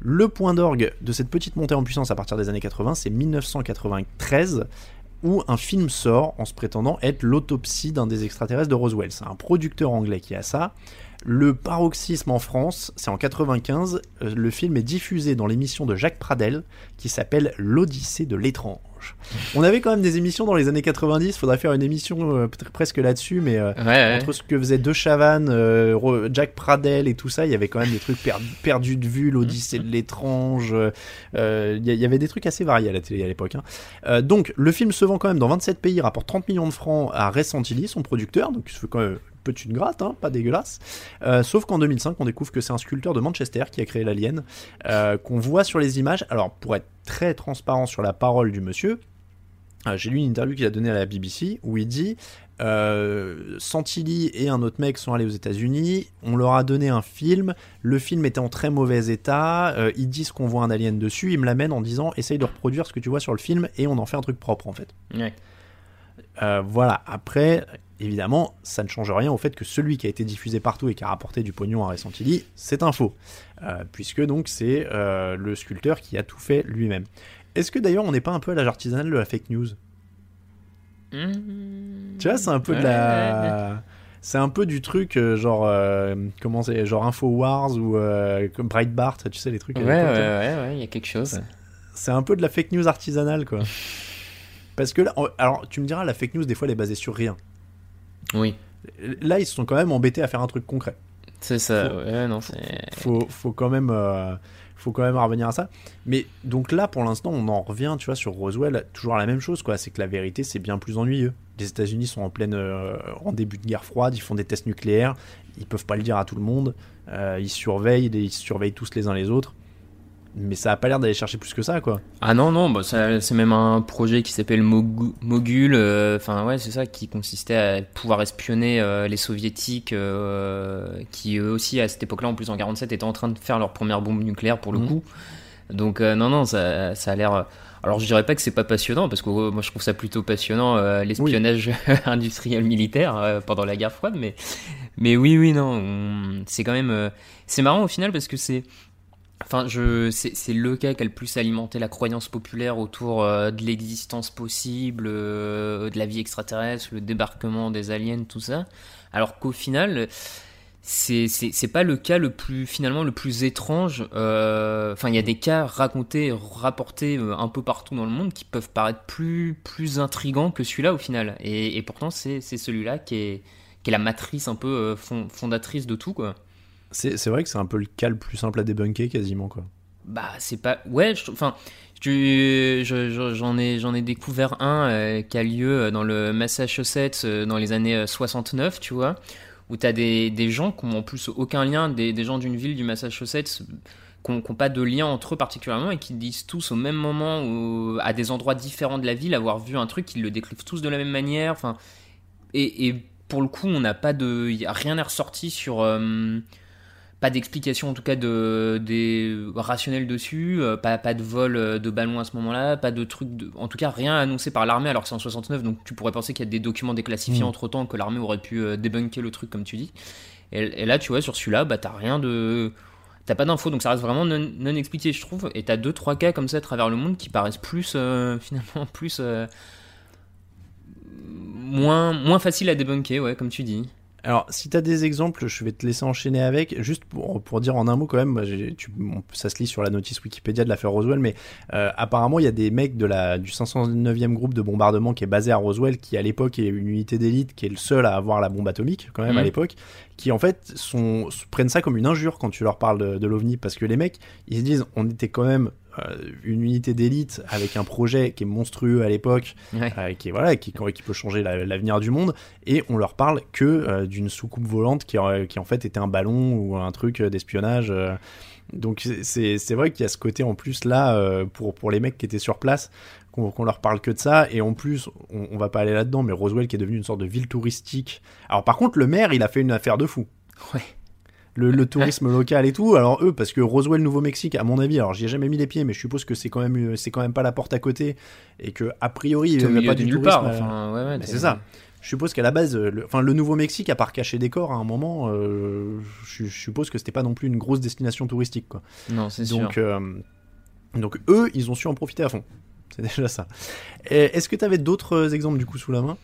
Le point d'orgue de cette petite montée en puissance à partir des années 80, c'est 1993, où un film sort en se prétendant être l'autopsie d'un des extraterrestres de Roswell. C'est un producteur anglais qui a ça. Le paroxysme en France, c'est en 95. euh, Le film est diffusé dans l'émission de Jacques Pradel qui s'appelle L'Odyssée de l'étrange. On avait quand même des émissions dans les années 90. Faudrait faire une émission euh, presque là-dessus, mais euh, Ouais, ouais. entre ce que faisait De Chavannes, euh, Jack Pradel et tout ça, il y avait quand même des trucs per- perdus de vue, l'Odyssée de l'étrange. euh, Il y, avait des trucs assez variés à la télé à l'époque. hein. Donc, le film se vend quand même dans 27 pays, rapporte 30 millions de francs à Ray Santilli, son producteur, donc il se fait quand même de gratte, hein, pas dégueulasse. Euh, sauf qu'en 2005, on découvre que c'est un sculpteur de Manchester qui a créé l'alien, euh, qu'on voit sur les images. Alors, pour être très transparent sur la parole du monsieur, euh, j'ai lu une interview qu'il a donnée à la BBC où il dit euh, Santilli et un autre mec sont allés aux États-Unis, on leur a donné un film, le film était en très mauvais état, euh, ils disent qu'on voit un alien dessus, ils me l'amènent en disant essaye de reproduire ce que tu vois sur le film et on en fait un truc propre en fait. Ouais. Euh, voilà, après, évidemment, ça ne change rien au fait que celui qui a été diffusé partout et qui a rapporté du pognon à Ray Santilli, c'est un faux. Euh, puisque donc c'est euh, le sculpteur qui a tout fait lui-même. Est-ce que d'ailleurs on n'est pas un peu à l'âge artisanal de la fake news? Mmh. Tu vois, c'est un peu de Ouais, ouais, ouais. la. C'est un peu du truc euh, genre comment c'est genre Infowars ou comme Breitbart, tu sais les trucs. Ouais, ouais, ouais, il y a quelque chose. C'est un peu de la fake news artisanale quoi. Parce que là, alors tu me diras la fake news des fois elle est basée sur rien. Oui, Là ils se sont quand même embêtés à faire un truc concret. c'est ça. Faut- Ouais, non, faut, faut quand même euh, faut quand même revenir à ça mais donc là pour l'instant on en revient tu vois sur Roswell toujours la même chose quoi c'est que la vérité c'est bien plus ennuyeux les États-Unis sont en pleine euh, en début de guerre froide ils font des tests nucléaires ils peuvent pas le dire à tout le monde euh, ils surveillent ils surveillent tous les uns les autres mais ça a pas l'air d'aller chercher plus que ça quoi Ah non, non, bah c'est même un projet qui s'appelle Mogu- Mogul. euh, Enfin, ouais, c'est ça, qui consistait à pouvoir espionner euh, les soviétiques, euh, qui eux aussi, à cette époque-là, en plus en 47, étaient en train de faire leur première bombe nucléaire pour le Mhm. coup. Donc, non, non, ça, ça a l'air. Alors, je dirais pas que c'est pas passionnant, parce que euh, moi, je trouve ça plutôt passionnant, euh, l'espionnage industriel militaire euh, pendant la guerre froide, mais, mais oui, oui, non, on- c'est quand même. c'est marrant au final, parce que c'est. Enfin, je, c'est, c'est le cas qui a le plus alimenté la croyance populaire autour euh, de l'existence possible, euh, de la vie extraterrestre, le débarquement des aliens, tout ça. Alors qu'au final, c'est, c'est, c'est pas le cas le plus, finalement, le plus étrange. euh, Enfin, il y a des cas racontés, rapportés un peu partout dans le monde qui peuvent paraître plus, plus intrigants que celui-là au final. Et, pourtant, c'est, celui-là qui est, qui est la matrice un peu fond- fondatrice de tout, quoi. C'est vrai que c'est un peu le cas le plus simple à débunker quasiment quoi Bah, c'est pas. Ouais, enfin, tu- je- j'en ai, j'en ai découvert un euh, qui a lieu dans le Massachusetts euh, dans les années euh, 69, tu vois, où t'as des, des gens qui ont en plus aucun lien, des, des gens d'une ville du Massachusetts qui n'ont pas de lien entre eux particulièrement et qui disent tous au même moment ou à des endroits différents de la ville avoir vu un truc, qu'ils le décrivent tous de la même manière. Enfin, et, et pour le coup, on n'a pas de, rien n'est ressorti sur pas d'explication en tout cas de, des rationnels dessus, euh, pas, pas de vol euh, de ballon à ce moment-là, pas de truc, de, en tout cas rien annoncé par l'armée alors que c'est en 69, donc tu pourrais penser qu'il y a des documents déclassifiés mm. entre temps que l'armée aurait pu euh, débunker le truc comme tu dis. Et, là, tu vois, sur celui-là, bah t'as rien de. T'as pas d'infos, donc ça reste vraiment non, non, expliqué, je trouve. Et t'as deux, trois cas comme ça à travers le monde qui paraissent plus, finalement, plus. moins, moins facile à débunker, ouais, comme tu dis. Alors, si tu as des exemples, je vais te laisser enchaîner avec. Juste pour, pour dire en un mot quand même, tu, ça se lit sur la notice Wikipédia de l'affaire Roswell, mais euh, apparemment, il y a des mecs de la, du 509e groupe de bombardement qui est basé à Roswell, qui à l'époque est une unité d'élite, qui est le seul à avoir la bombe atomique quand même à mmh. l'époque, qui en fait sont, prennent ça comme une injure quand tu leur parles de, de l'OVNI, parce que les mecs, ils se disent, on était quand même une unité d'élite avec un projet qui est monstrueux à l'époque, euh, qui est voilà, qui, qui peut changer l'avenir du monde, et on leur parle que euh, d'une soucoupe volante qui, qui en fait était un ballon ou un truc d'espionnage. donc c'est vrai qu'il y a ce côté en plus là pour pour les mecs qui étaient sur place qu'on leur parle que de ça et en plus on, on va pas aller là-dedans mais Roswell qui est devenu une sorte de ville touristique. Alors par contre le maire il a fait une affaire de fou. Ouais le, tourisme local et tout. Alors eux, parce que Roswell, Nouveau-Mexique, à mon avis, alors j'y ai jamais mis les pieds, mais je suppose que c'est quand même c'est quand même pas la porte à côté et que a priori il n'y a pas du tourisme. Part, enfin, ouais, c'est ça. Je suppose qu'à la base, le, enfin le Nouveau-Mexique, à part cacher des corps à un moment, euh, je, suppose que c'était pas non plus une grosse destination touristique, quoi. Non, c'est sûr. Donc, euh, donc eux, ils ont su en profiter à fond. C'est déjà ça. Est-ce que tu avais d'autres exemples du coup sous la main?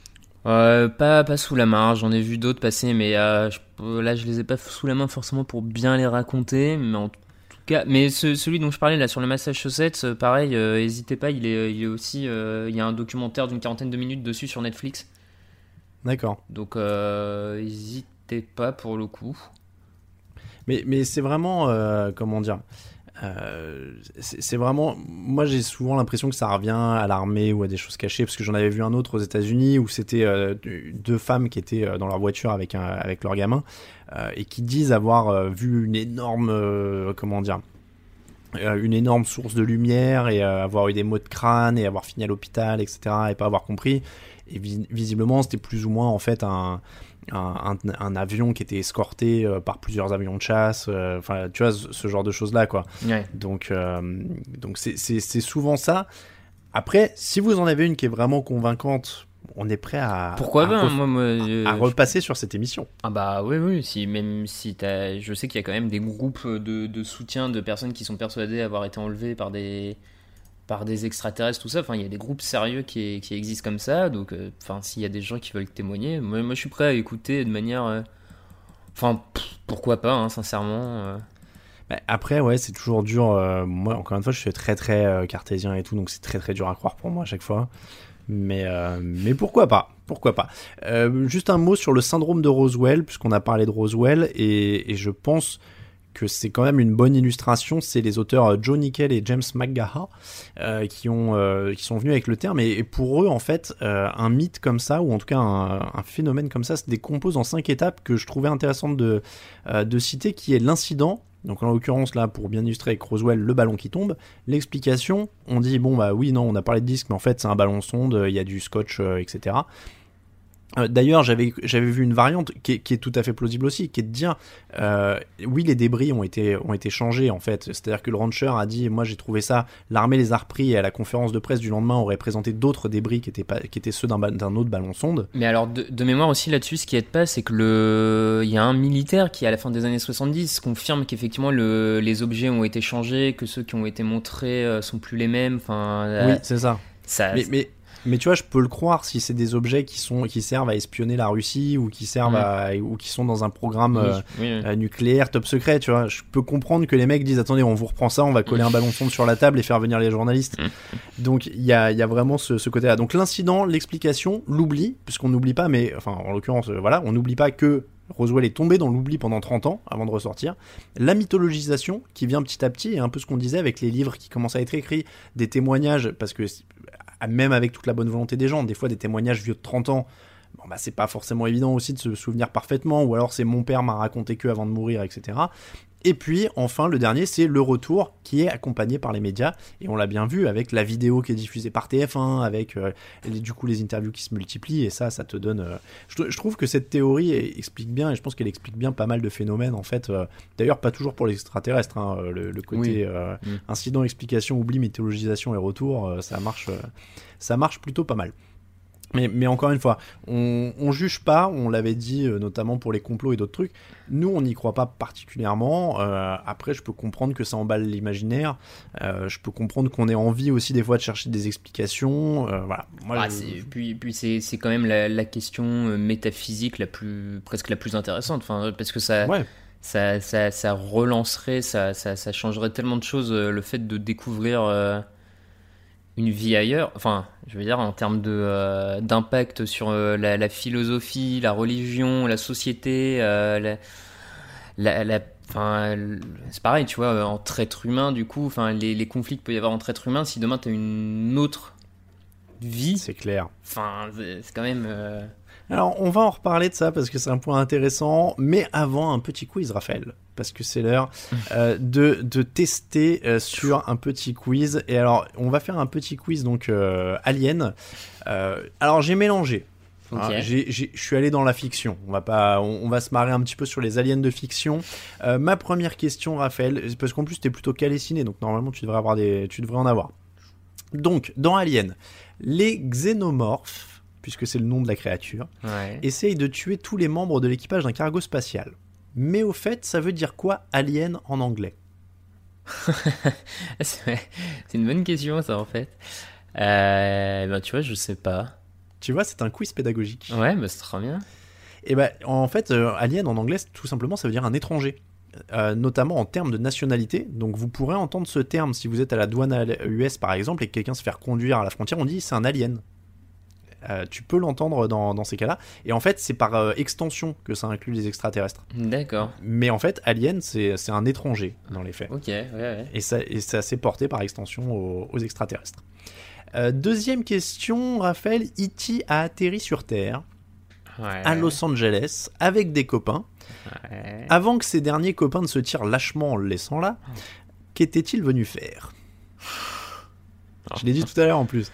Euh, pas, pas sous la main, j'en ai vu d'autres passer, mais euh, je, là je les ai pas sous la main forcément pour bien les raconter, mais en tout cas, mais celui dont je parlais là sur le Massachusetts, euh, pareil, n'hésitez pas, il est, il est aussi, il y a un documentaire d'une quarantaine de minutes dessus sur Netflix. D'accord. Donc n'hésitez pas pour le coup. Mais, mais c'est vraiment, comment dire, euh, c'est vraiment, moi j'ai souvent l'impression que ça revient à l'armée ou à des choses cachées, parce que j'en avais vu un autre aux États-Unis où c'était euh, deux femmes qui étaient euh, dans leur voiture avec avec leur gamin et qui disent avoir vu une énorme, comment dire, une énorme source de lumière et avoir eu des maux de crâne et avoir fini à l'hôpital, etc. et pas avoir compris. Et visiblement c'était plus ou moins en fait un un, avion qui était escorté euh, par plusieurs avions de chasse, euh, enfin tu vois ce, genre de choses là quoi. Donc euh, donc c'est souvent ça. Après, si vous en avez une qui est vraiment convaincante, on est prêt à pourquoi à, à repasser sur cette émission. Ah bah oui oui si même si as, je sais qu'il y a quand même des groupes de, de soutien de personnes qui sont persuadées avoir été enlevées par des par des extraterrestres, tout ça. Enfin, il y a des groupes sérieux qui, qui existent comme ça. Donc, euh, enfin, s'il y a des gens qui veulent témoigner, moi, je suis prêt à écouter de manière. Euh, enfin, pourquoi pas, hein, sincèrement. Euh. Bah, après, ouais, c'est toujours dur. moi, encore une fois, je suis très très cartésien et tout, donc c'est très très dur à croire pour moi à chaque fois. Mais, mais pourquoi pas Pourquoi pas Juste un mot sur le syndrome de Roswell, puisqu'on a parlé de Roswell, et je pense que c'est quand même une bonne illustration, c'est les auteurs euh, Joe Nickel et James McGaha euh, qui, ont, euh, qui sont venus avec le terme. Et, pour eux, en fait, un mythe comme ça, ou en tout cas un, phénomène comme ça, se décompose en cinq étapes que je trouvais intéressante de, de citer, qui est l'incident. Donc en l'occurrence là, pour bien illustrer avec Roswell, le ballon qui tombe. L'explication, on dit bon bah oui non, on a parlé de disque, mais en fait c'est un ballon sonde, il y a du scotch, etc. Euh, d'ailleurs, j'avais j'avais vu une variante qui est, tout à fait plausible aussi, qui est de dire euh, oui, les débris ont été ont été changés en fait. C'est-à-dire que le rancher a dit moi j'ai trouvé ça, l'armée les a repris et à la conférence de presse du lendemain aurait présenté d'autres débris qui étaient pas qui étaient ceux d'un autre ballon sonde. Mais alors de, mémoire aussi là-dessus, ce qui aide pas, c'est que le il y a un militaire qui à la fin des années 70 confirme qu'effectivement le... les objets ont été changés, que ceux qui ont été montrés euh, sont plus les mêmes. Enfin, oui, c'est ça. ça mais mais tu vois, je peux le croire si c'est des objets qui sont qui servent à espionner la Russie ou qui servent à, ou qui sont dans un programme euh, euh, nucléaire top secret. Tu vois, je peux comprendre que les mecs disent attendez, on vous reprend ça, on va coller un ballon sonde sur la table et faire venir les journalistes. Donc il y a, y a vraiment ce, ce côté-là. Donc l'incident, l'explication, l'oubli, puisqu'on n'oublie pas, mais enfin en l'occurrence, euh, voilà, on n'oublie pas que Roswell est tombé dans l'oubli pendant 30 ans avant de ressortir. La mythologisation qui vient petit à petit, et un peu ce qu'on disait avec les livres qui commencent à être écrits, des témoignages, parce que même avec toute la bonne volonté des gens, des fois des témoignages vieux de 30 ans, bon, bah, c'est pas forcément évident aussi de se souvenir parfaitement, ou alors c'est mon père m'a raconté que avant de mourir, etc. Et puis enfin le dernier c'est le retour qui est accompagné par les médias et on l'a bien vu avec la vidéo qui est diffusée par TF1 avec euh, les- du coup les interviews qui se multiplient et ça ça te donne euh, je, je trouve que cette théorie explique bien et je pense qu'elle explique bien pas mal de phénomènes en fait euh, d'ailleurs pas toujours pour les extraterrestres hein, le, le côté Oui. Mm. incident explication oubli mythologisation et retour ça marche ça marche plutôt pas mal mais, mais encore une fois, on, on juge pas, on l'avait dit euh, notamment pour les complots et d'autres trucs. Nous, on n'y croit pas particulièrement. Euh, après, je peux comprendre que ça emballe l'imaginaire. Euh, je peux comprendre qu'on ait envie aussi des fois de chercher des explications. Voilà. Moi, Ah, je- puis puis c'est quand même la, la question métaphysique la plus presque la plus intéressante enfin parce que ça Ouais. ça, ça, ça relancerait ça, ça, changerait tellement de choses le fait de découvrir une vie ailleurs enfin je veux dire en termes de euh, d'impact sur euh, la, la philosophie la religion la société euh, la, la, c'est pareil tu vois euh, entre êtres humains du coup enfin les, les conflits qu'il peut y avoir entre êtres humains si demain tu as une autre vie C'est clair. Enfin, c'est quand même. Alors, on va en reparler de ça parce que c'est un point intéressant. Mais avant, un petit quiz, Raphaël. Parce que c'est l'heure euh, de, de tester euh, sur un petit quiz. Et alors, on va faire un petit quiz, donc euh, Alien. Alors, j'ai mélangé. Hein, je suis allé dans la fiction. On va pas, on, on va se marrer un petit peu sur les aliens de fiction. Ma première question, Raphaël, parce qu'en plus t'es plutôt calé ciné, donc normalement tu devrais avoir des, tu devrais en avoir. Donc dans Alien, les xénomorphes, puisque c'est le nom de la créature, Ouais. essayent de tuer tous les membres de l'équipage d'un cargo spatial. Mais au fait, ça veut dire quoi alien en anglais? C'est une bonne question, ça, en fait. Euh, ben, tu vois, je sais pas. Tu vois, c'est un quiz pédagogique. Ouais, bah, c'est trop bien. Et ben, en fait, euh, alien en anglais, tout simplement, ça veut dire un étranger. Euh, notamment en termes de nationalité. Donc vous pourrez entendre ce terme si vous êtes à la douane US par exemple et que quelqu'un se fait reconduire à la frontière, on dit c'est un alien. Euh, tu peux l'entendre dans, dans ces cas-là. Et en fait, c'est par euh, extension que ça inclut les extraterrestres. D'accord. Mais en fait, alien, c'est un étranger dans les faits. Ok, ouais, ouais. Et ça, et ça s'est porté par extension aux, aux extraterrestres. Euh, deuxième question, Raphaël, E.T. a atterri sur Terre, Ouais. à Los Angeles, avec des copains. Ouais. Avant que ces derniers copains ne se tirent lâchement en le laissant là, qu'était-il venu faire? Je l'ai dit tout à l'heure en plus.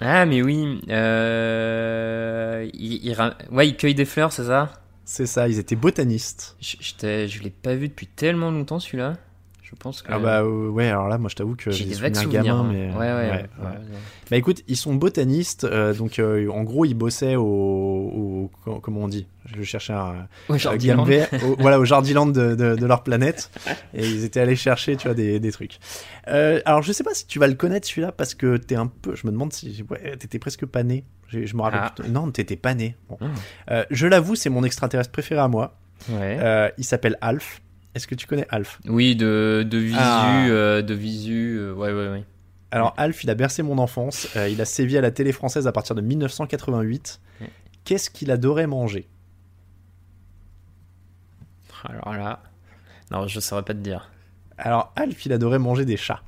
Ah, mais oui. Euh... Il, il ra- Ouais, il cueille des fleurs, c'est ça? C'est ça, ils étaient botanistes. Je, je, je l'ai pas vu depuis tellement longtemps, celui-là. Je pense que. Ah bah euh, ouais, alors là, moi je t'avoue que J'ai des vagues souvenirs gamin, hein. mais ouais, ouais, ouais, ouais. Bah écoute, ils sont botanistes, euh, donc euh, en gros ils bossaient au, au- co- comment on dit? Je cherchais un un Jardiland. Au- voilà au Jardiland de, de, de leur planète, et ils étaient allés chercher, tu vois, des, des trucs. Euh, alors je sais pas si tu vas le connaître celui-là parce que t'es un peu, je me demande si ouais, t'étais presque pas né. Je, je me rappelle. Ah. Non, t'étais pas né. Bon. Ah. Euh, je l'avoue, c'est mon extraterrestre préféré à moi. Ouais. Euh, il s'appelle Alf. Est-ce que tu connais Alf? Oui, de, de visu, Ah. euh, de visu, euh, ouais, ouais, ouais. Alors Alf, il a bercé mon enfance. Euh, il a sévi à la télé française à partir de 1988. Ouais. Qu'est-ce qu'il adorait manger? Alors là, non, je saurais pas te dire. Alors Alf, il adorait manger des chats.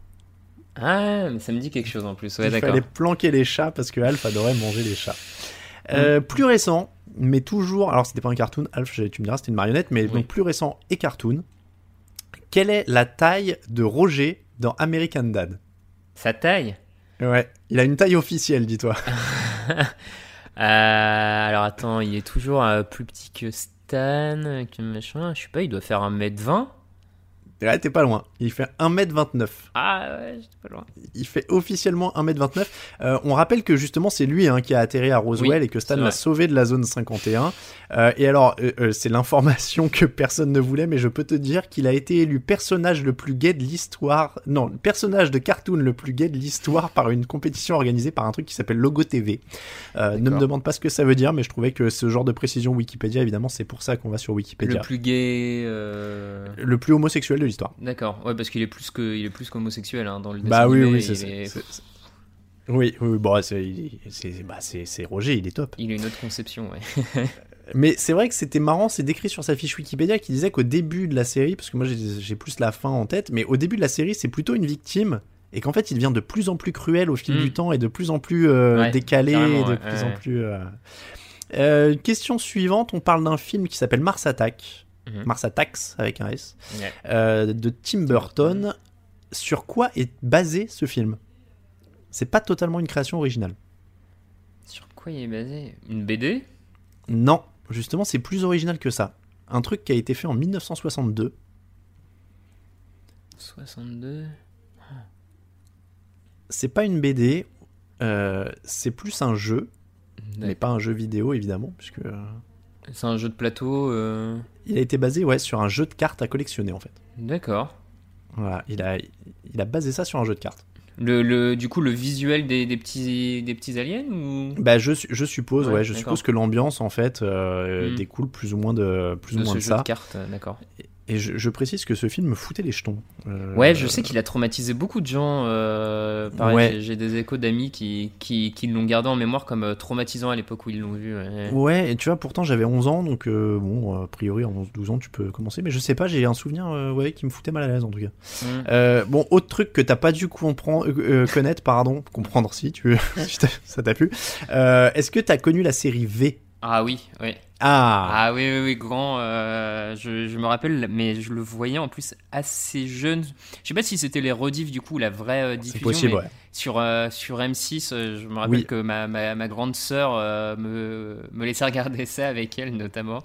Ah, mais ça me dit quelque chose en plus. Ouais, il fallait planquer les chats parce que Alf adorait manger les chats. Euh, Plus récent, mais toujours. Alors c'était pas un cartoon, Alf, tu me diras, c'était une marionnette, mais Oui. donc plus récent et cartoon. Quelle est la taille de Roger dans American Dad? Sa taille? Ouais, il a une taille officielle, dis-toi. Euh, Alors attends, il est toujours euh, plus petit que Stan, que machin. Je sais pas, il doit faire 1m20. Ouais, t'es pas loin. Il fait 1m29. Ah ouais, j'étais pas loin. Il fait officiellement 1m29. Euh, on rappelle que justement c'est lui hein, qui a atterri à Roswell Oui, et que Stan l'a sauvé de la zone 51. Euh, et alors, euh, euh, c'est l'information que personne ne voulait, mais je peux te dire qu'il a été élu personnage le plus gay de l'histoire. Non, personnage de cartoon le plus gay de l'histoire par une compétition organisée par un truc qui s'appelle Logo TV. Euh, ne me demande pas ce que ça veut dire, mais je trouvais que ce genre de précision Wikipédia, évidemment, c'est pour ça qu'on va sur Wikipédia. Le plus gay. euh, Le plus homosexuel de l'histoire. D'accord, ouais, parce qu'il est plus que, il est plus qu'homosexuel hein, dans le dessin Bah oui, oui, c'est, est- c'est- c'est- oui, oui, bon, c'est, bah, c'est, Roger, il est top. Il a une autre conception, ouais. Mais c'est vrai que c'était marrant, c'est décrit sur sa fiche Wikipédia qui disait qu'au début de la série, parce que moi j'ai, j'ai plus la fin en tête, mais au début de la série, c'est plutôt une victime. Et qu'en fait, il devient de plus en plus cruel au fil Mm. du temps et de plus en plus euh, Ouais, décalé, et de ouais, plus ouais, en plus. euh, Euh, question suivante, on parle d'un film qui s'appelle Mars Attack. Mhm. Mars Attacks avec un S. Euh, de Tim Burton. Sur quoi est basé ce film? C'est pas totalement une création originale. Sur quoi il est basé? Une BD Non, justement, c'est plus original que ça. Un truc qui a été fait en 1962. 62 C'est pas une BD, euh, c'est plus un jeu, mais pas un jeu vidéo évidemment, puisque euh, C'est un jeu de plateau. euh, il a été basé ouais sur un jeu de cartes à collectionner en fait. D'accord. Voilà, il a il a basé ça sur un jeu de cartes. Le, le, du coup, le visuel des, des petits, des petits aliens ou? Bah je, je suppose Ouais, ouais, je suppose que l'ambiance en fait euh, Hmm. découle plus ou moins de plus de ou moins ce de jeu ça. de cartes D'accord. Et je, je précise que ce film me foutait les jetons. Euh, Ouais, je sais qu'il a traumatisé beaucoup de gens. euh, pareil, Ouais. j'ai- des échos d'amis qui, qui, qui l'ont gardé en mémoire comme euh, traumatisant à l'époque où ils l'ont vu. ouais. Ouais, et tu vois, pourtant j'avais 11 ans, donc euh, bon, a priori, à 11-12 ans, tu peux commencer, mais je sais pas, j'ai un souvenir ouais, qui me foutait mal à l'aise en tout cas. Mm. Bon, autre truc que t'as pas dû comprendre, connaître, pardon, comprendre si tu si ça t'a plu. Est-ce que t'as connu la série V? Ah oui, oui. Ah, Ah oui, oui, oui, grand. euh, je, je me rappelle, mais je le voyais en plus assez jeune. Je sais pas si c'était les rediffs du coup, la vraie euh, c'est diffusion. possible, mais ouais. sur, euh, sur M6, euh, je me rappelle Oui. que ma, ma, ma grande sœur me, me laissait regarder ça avec elle notamment.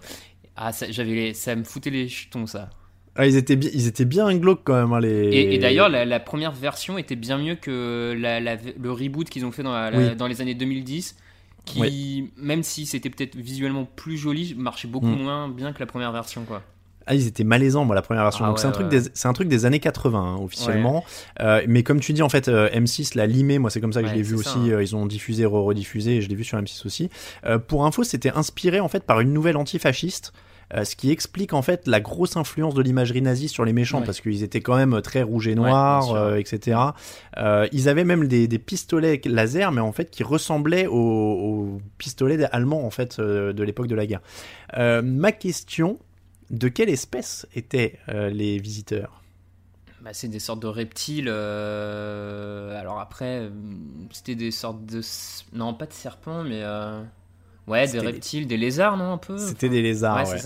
Ah, ça, j'avais ça me foutait les jetons ça. Ah, ils étaient bien, ils étaient bien glauques quand même, hein, les. Et, et d'ailleurs, la, la première version était bien mieux que la- la- le reboot qu'ils ont fait dans, Oui. dans les années 2010, qui, même si c'était peut-être visuellement plus joli, marchait beaucoup Mm. moins bien que la première version. Quoi. Ah, ils étaient malaisants, moi, la première version. Ah Donc, c'est un, ouais, truc des- c'est un truc des années 80, hein, officiellement. Euh, mais comme tu dis, en fait, euh, M6 l'a limé. Moi, c'est comme ça que je l'ai vu aussi. hein. Euh, ils ont diffusé, re-rediffusé, et je l'ai vu sur M6 aussi. Euh, pour info, c'était inspiré, en fait, par une nouvelle antifasciste. Euh, ce qui explique en fait la grosse influence de l'imagerie nazie sur les méchants Ouais. parce qu'ils étaient quand même très rouge et Ouais, noir, bien sûr. euh, etc. Euh, ils avaient même des, des pistolets laser, mais en fait qui ressemblaient aux, aux pistolets allemands en fait euh, de l'époque de la guerre. Euh, ma question de quelle espèce étaient euh, les visiteurs? Bah, c'est des sortes de reptiles. euh, Alors après, euh, c'était des sortes de. Non, pas de serpents, mais. euh, Ouais, des reptiles, des lézards, non, un peu C'était des lézards. Ouais.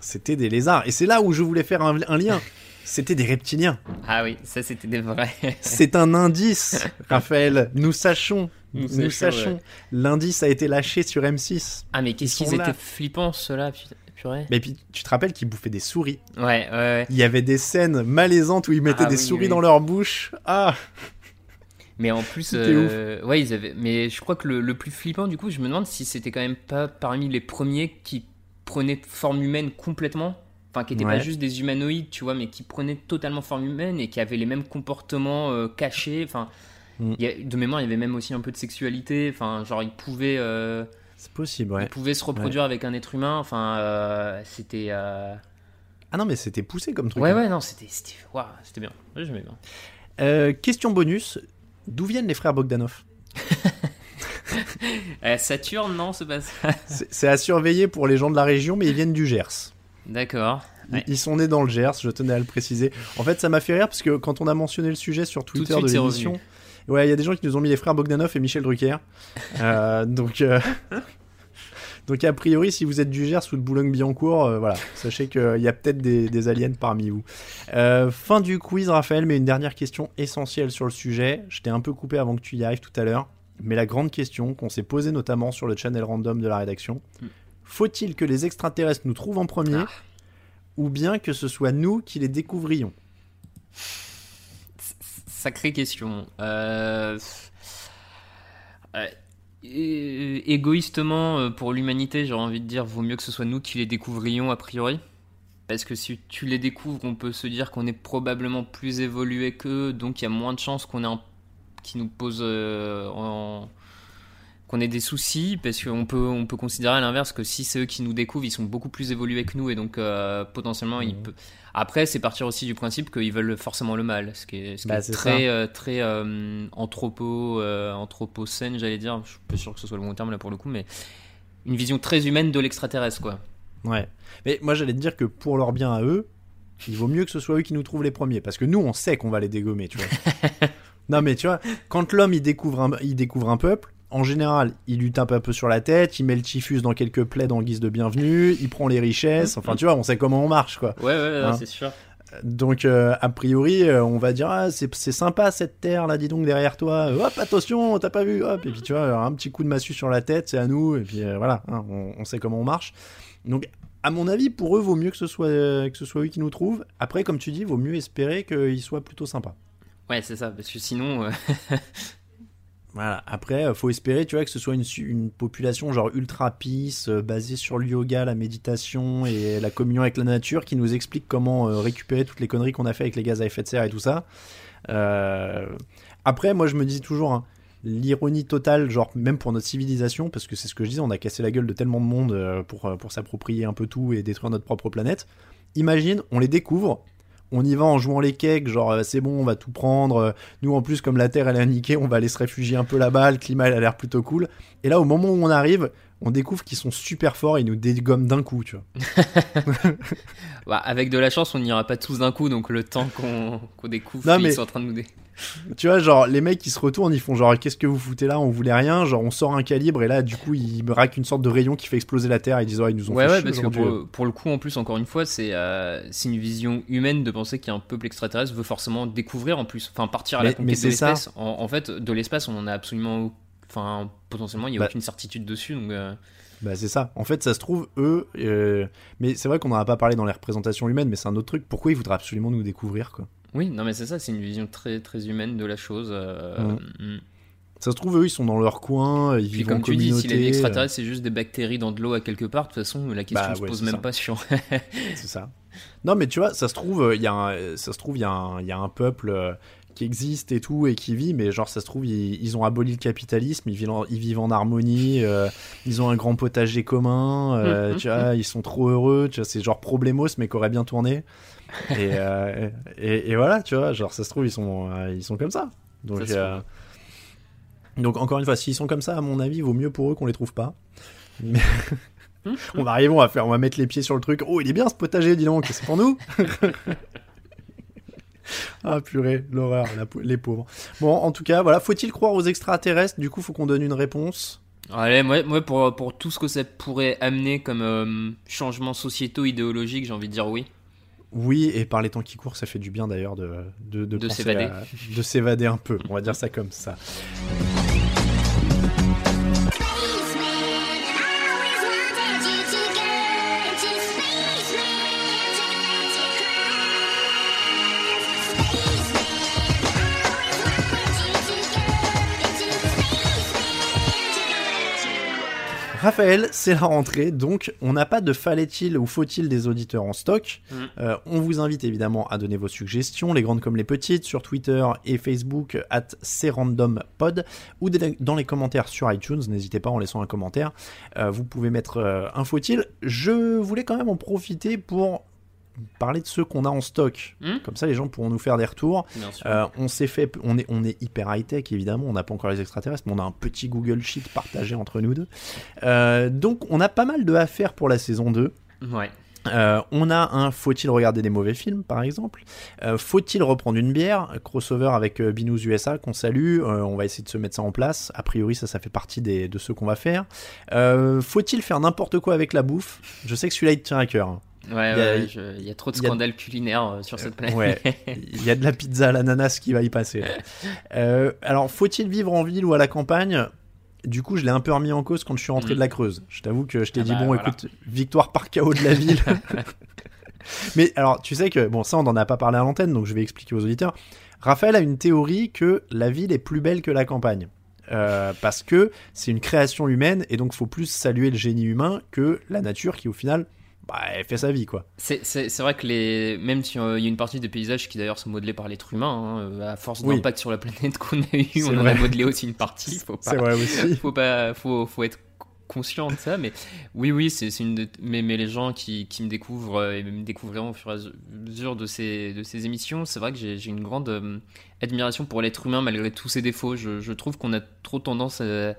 C'était des lézards. Et c'est là où je voulais faire un, un lien. C'était des reptiliens. Ah oui, ça c'était des vrais. C'est un indice, Raphaël. Nous sachons. Nous Nous, sachons, sachons. ouais. L'indice a été lâché sur M6. Ah, mais qu'est-ce Ils qu'ils étaient flippants, ceux-là, purée. Mais puis, tu te rappelles qu'ils bouffaient des souris. Ouais, ouais, ouais. Il y avait des scènes malaisantes où ils mettaient Ah des oui, souris oui. dans leur bouche. Ah Mais en plus, euh, ouais, ils avaient. Mais je crois que le, le plus flippant, du coup, je me demande si c'était quand même pas parmi les premiers qui prenaient forme humaine complètement. Enfin, qui n'étaient Ouais. pas juste des humanoïdes, tu vois, mais qui prenaient totalement forme humaine et qui avaient les mêmes comportements euh, cachés. Enfin, Mm. il y a- de mémoire, il y avait même aussi un peu de sexualité. Enfin, genre, ils pouvaient, euh, C'est possible, ouais. ils pouvaient se reproduire avec un être humain. Enfin, c'était. Ah non, mais c'était poussé comme truc. Ouais, hein. ouais, non, c'était. C'était waouh, c'était bien. J'aimais bien. Euh, question bonus. D'où viennent les frères Bogdanov? Euh, Saturne, non, c'est pas ça. C'est à surveiller pour les gens de la région, mais ils viennent du Gers. D'accord. Ils- Ouais. Ils sont nés dans le Gers, je tenais à le préciser. En fait, ça m'a fait rire parce que quand on a mentionné le sujet sur Twitter de l'émission, ouais, il y a des gens qui nous ont mis les frères Bogdanov et Michel Drucker. Euh, donc, euh, donc a priori, si vous êtes du Gers ou de Boulogne-Billancourt, euh, voilà, sachez qu'il y a peut-être des, des aliens parmi vous. Euh, fin du quiz, Raphaël, mais une dernière question essentielle sur le sujet. Je t'ai un peu coupé avant que tu y arrives tout à l'heure, mais la grande question qu'on s'est posée notamment sur le channel random de la rédaction. Hmm. Faut-il que les extraterrestres nous trouvent en premier Ah. ou bien que ce soit nous qui les découvrions? Sacrée question. Euh... Égoïstement, euh, pour l'humanité, j'aurais envie de dire, vaut mieux que ce soit nous qui les découvrions a priori. Parce que si tu les découvres, on peut se dire qu'on est probablement plus évolué qu'eux, donc il y a moins de chances qu'on ait un... qui nous pose euh, en- qu'on ait des soucis, parce qu'on peut, on peut considérer à l'inverse que si c'est eux qui nous découvrent, ils sont beaucoup plus évolués que nous, et donc euh, potentiellement, ils Mhm. peuvent... Après, c'est partir aussi du principe qu'ils veulent forcément le mal, ce qui est, ce qui Bah, est très, euh, très euh, anthropo, anthropocène, j'allais dire. Je suis pas sûr que ce soit le bon terme là pour le coup, mais une vision très humaine de l'extraterrestre, quoi. Ouais. Mais moi, j'allais te dire que pour leur bien à eux, il vaut mieux que ce soit eux qui nous trouvent les premiers. Parce que nous, on sait qu'on va les dégommer, tu vois. non, mais tu vois, quand l'homme, il découvre un, il découvre un peuple, en général, il lui tape un peu sur la tête, il met le typhus dans quelques plaies en guise de bienvenue, il prend les richesses, enfin tu vois, on sait comment on marche quoi. Ouais, ouais, Hein. c'est sûr. Donc euh, a priori, euh, on va dire ah, c'est sympa cette terre là, dis donc derrière toi. Hop, attention, t'as pas vu. Hop, et puis tu vois, un petit coup de massue sur la tête, c'est à nous. Et puis euh, voilà, hein, on, on sait comment on marche. Donc à mon avis, pour eux, vaut mieux que ce soit que ce soit eux qui nous trouvent. Après, comme tu dis, vaut mieux espérer qu'ils soient plutôt sympas. Ouais, c'est ça, parce que sinon, Voilà. Après, euh, faut espérer, tu vois, que ce soit une, population genre ultra peace, euh, basée sur le yoga, la méditation et la communion avec la nature, qui nous explique comment euh, récupérer toutes les conneries qu'on a fait avec les gaz à effet de serre et tout ça. Après, moi, je me dis toujours, hein, l'ironie totale, genre même pour notre civilisation, parce que c'est ce que je disais, on a cassé la gueule de tellement de monde pour, pour s'approprier un peu tout et détruire notre propre planète. Imagine, on les découvre. On y va en jouant les cakes, genre euh, c'est bon, on va tout prendre. euh, Nous en plus, comme la Terre elle est niquée, on va aller se réfugier un peu là-bas. Le climat il a l'air plutôt cool. Et là, au moment où on arrive, on découvre qu'ils sont super forts et ils nous dégomment d'un coup, tu vois. bah, avec de la chance, on n'ira pas tous d'un coup, donc le temps qu'on découvre qu'ils mais- sont en train de nous dé... Tu vois, genre, les mecs ils se retournent, ils font genre, qu'est-ce que vous foutez là? On voulait rien. Genre, on sort un calibre et là, du coup, ils me raquent une sorte de rayon qui fait exploser la Terre. Ils disent, ouais, ils nous ont Ouais, fait ouais, chier parce que pour, pour le coup, en plus, encore une fois, c'est euh, c'est une vision humaine de penser qu'un peuple extraterrestre veut forcément découvrir en plus, enfin partir à la Mais- mais conquête de c'est ça. l'espace. En, en fait, de l'espace, on en a absolument, enfin potentiellement, il n'y a Bah. aucune certitude dessus. Donc, euh, Bah c'est ça. En fait, ça se trouve, eux... euh, Mais c'est vrai qu'on n'en a pas parlé dans les représentations humaines, mais c'est un autre truc. Pourquoi ils voudraient absolument nous découvrir, quoi? Oui, non, mais c'est ça, c'est une vision très très humaine de la chose. euh, mm. Ça se trouve, eux, ils sont dans leur coin, ils Puis vivent en comme tu dis, si les extraterrestres c'est juste des bactéries dans de l'eau à quelque part, de toute façon, la question Bah, se ouais, pose même ça. pas sur. C'est ça. Non, mais tu vois, ça se trouve, il y a un, ça se trouve, il y a un, il y a un peuple euh, qui existe et tout et qui vit, mais genre, ça se trouve, ils, ils ont aboli le capitalisme, ils vivent en, ils vivent en harmonie, euh, ils ont un grand potager commun, euh, Mhm, tu vois, ils sont trop heureux, tu vois, c'est genre Problemos, mais qui aurait bien tourné. Et, euh, et, et voilà, tu vois, genre, ça se trouve, ils sont, euh, ils sont comme ça. Donc, Ça euh, donc encore une fois, s'ils sont comme ça, à mon avis, il vaut mieux pour eux qu'on les trouve pas. Mais- on va arriver, on va faire, on va mettre les pieds sur le truc. Oh, il est bien ce potager, dis donc, c'est pour nous. ah purée, l'horreur, les pauvres. Bon, en tout cas, voilà, faut-il croire aux extraterrestres? Du coup, faut qu'on donne une réponse. Allez, moi, moi pour, pour tout ce que ça pourrait amener comme euh, changement sociétaux, idéologique, j'ai envie de dire oui. Oui, et par les temps qui courent, ça fait du bien d'ailleurs de, s'évader un peu. On va dire ça comme ça. Raphaël, c'est la rentrée, donc on n'a pas de fallait-il ou faut-il des auditeurs en stock. Mhm. Euh, on vous invite évidemment à donner vos suggestions, les grandes comme les petites, sur Twitter et Facebook, at crandompod, ou dans les commentaires sur iTunes, n'hésitez pas en laissant un commentaire. Euh, vous pouvez mettre euh, un faut-il. Je voulais quand même en profiter pour parler de ceux qu'on a en stock. Mhm. Comme ça, les gens pourront nous faire des retours. Euh, on s'est fait, on est, on est hyper high tech évidemment. On n'a pas encore les extraterrestres, mais on a un petit Google Sheet partagé entre nous deux. Euh, donc, on a pas mal de affaires pour la saison 2. Ouais. Euh, on a un faut-il regarder des mauvais films par exemple? Euh, Faut-il reprendre une bière? Crossover avec euh, Binous USA qu'on salue. On va essayer de se mettre ça en place. A priori, ça, ça fait partie des, de ceux qu'on va faire. Faut-il faire n'importe quoi avec la bouffe? Je sais que celui-là il te tient à cœur. Ouais, Il y a- ouais, je- il y a trop de a- scandales culinaires euh, sur cette planète. Ouais, il y a de la pizza à l'ananas qui va y passer. Euh, alors, faut-il vivre en ville ou à la campagne? Du coup, je l'ai un peu remis en cause quand je suis rentré de la Creuse. Je t'avoue que je t'ai Ah dit, bah, bon, voilà. écoute, victoire par chaos de la ville. Mais alors, tu sais que, bon, ça, on n'en a pas parlé à l'antenne, donc je vais expliquer aux auditeurs. Raphaël a une théorie que la ville est plus belle que la campagne. Euh, parce que c'est une création humaine et donc faut plus saluer le génie humain que la nature qui au final bah, elle fait sa vie quoi. C'est- vrai que les, même s'il y a une partie des paysages qui d'ailleurs sont modelés par l'être humain, hein, euh, à force Oui. d'impact sur la planète qu'on a eu, on en vrai. a modelé aussi une partie. C'est vrai aussi. faut pas, faut, faut être conscient de ça. Mais oui, oui, c'est une. de- mais, mais les gens qui, qui me découvrent euh, et me découvriront au fur et à mesure de ces, de ces émissions, c'est vrai que j'ai j'ai une grande euh, admiration pour l'être humain malgré tous ses défauts. Je, je trouve qu'on a trop tendance à,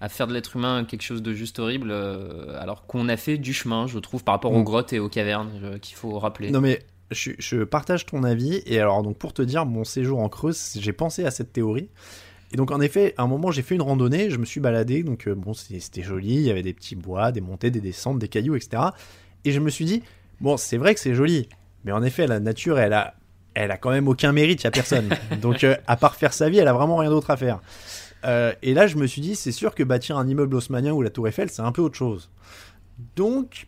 à faire de l'être humain quelque chose de juste horrible, euh, alors qu'on a fait du chemin, je trouve, par rapport aux Mm. grottes et aux cavernes, euh, qu'il faut rappeler. Non mais je, je partage ton avis et alors donc pour te dire mon séjour en Creuse j'ai pensé à cette théorie Et donc en effet, à un moment j'ai fait une randonnée, je me suis baladé, donc euh, bon c'était joli, il y avait des petits bois, des montées, des descentes, des cailloux, etc. Et je me suis dit, bon c'est vrai que c'est joli, mais en effet la nature elle a, elle a quand même aucun mérite, il y a personne. donc euh, à part faire sa vie, elle a vraiment rien d'autre à faire. Euh, et là je me suis dit, c'est sûr que bâtir un immeuble haussmannien ou la tour Eiffel c'est un peu autre chose. Donc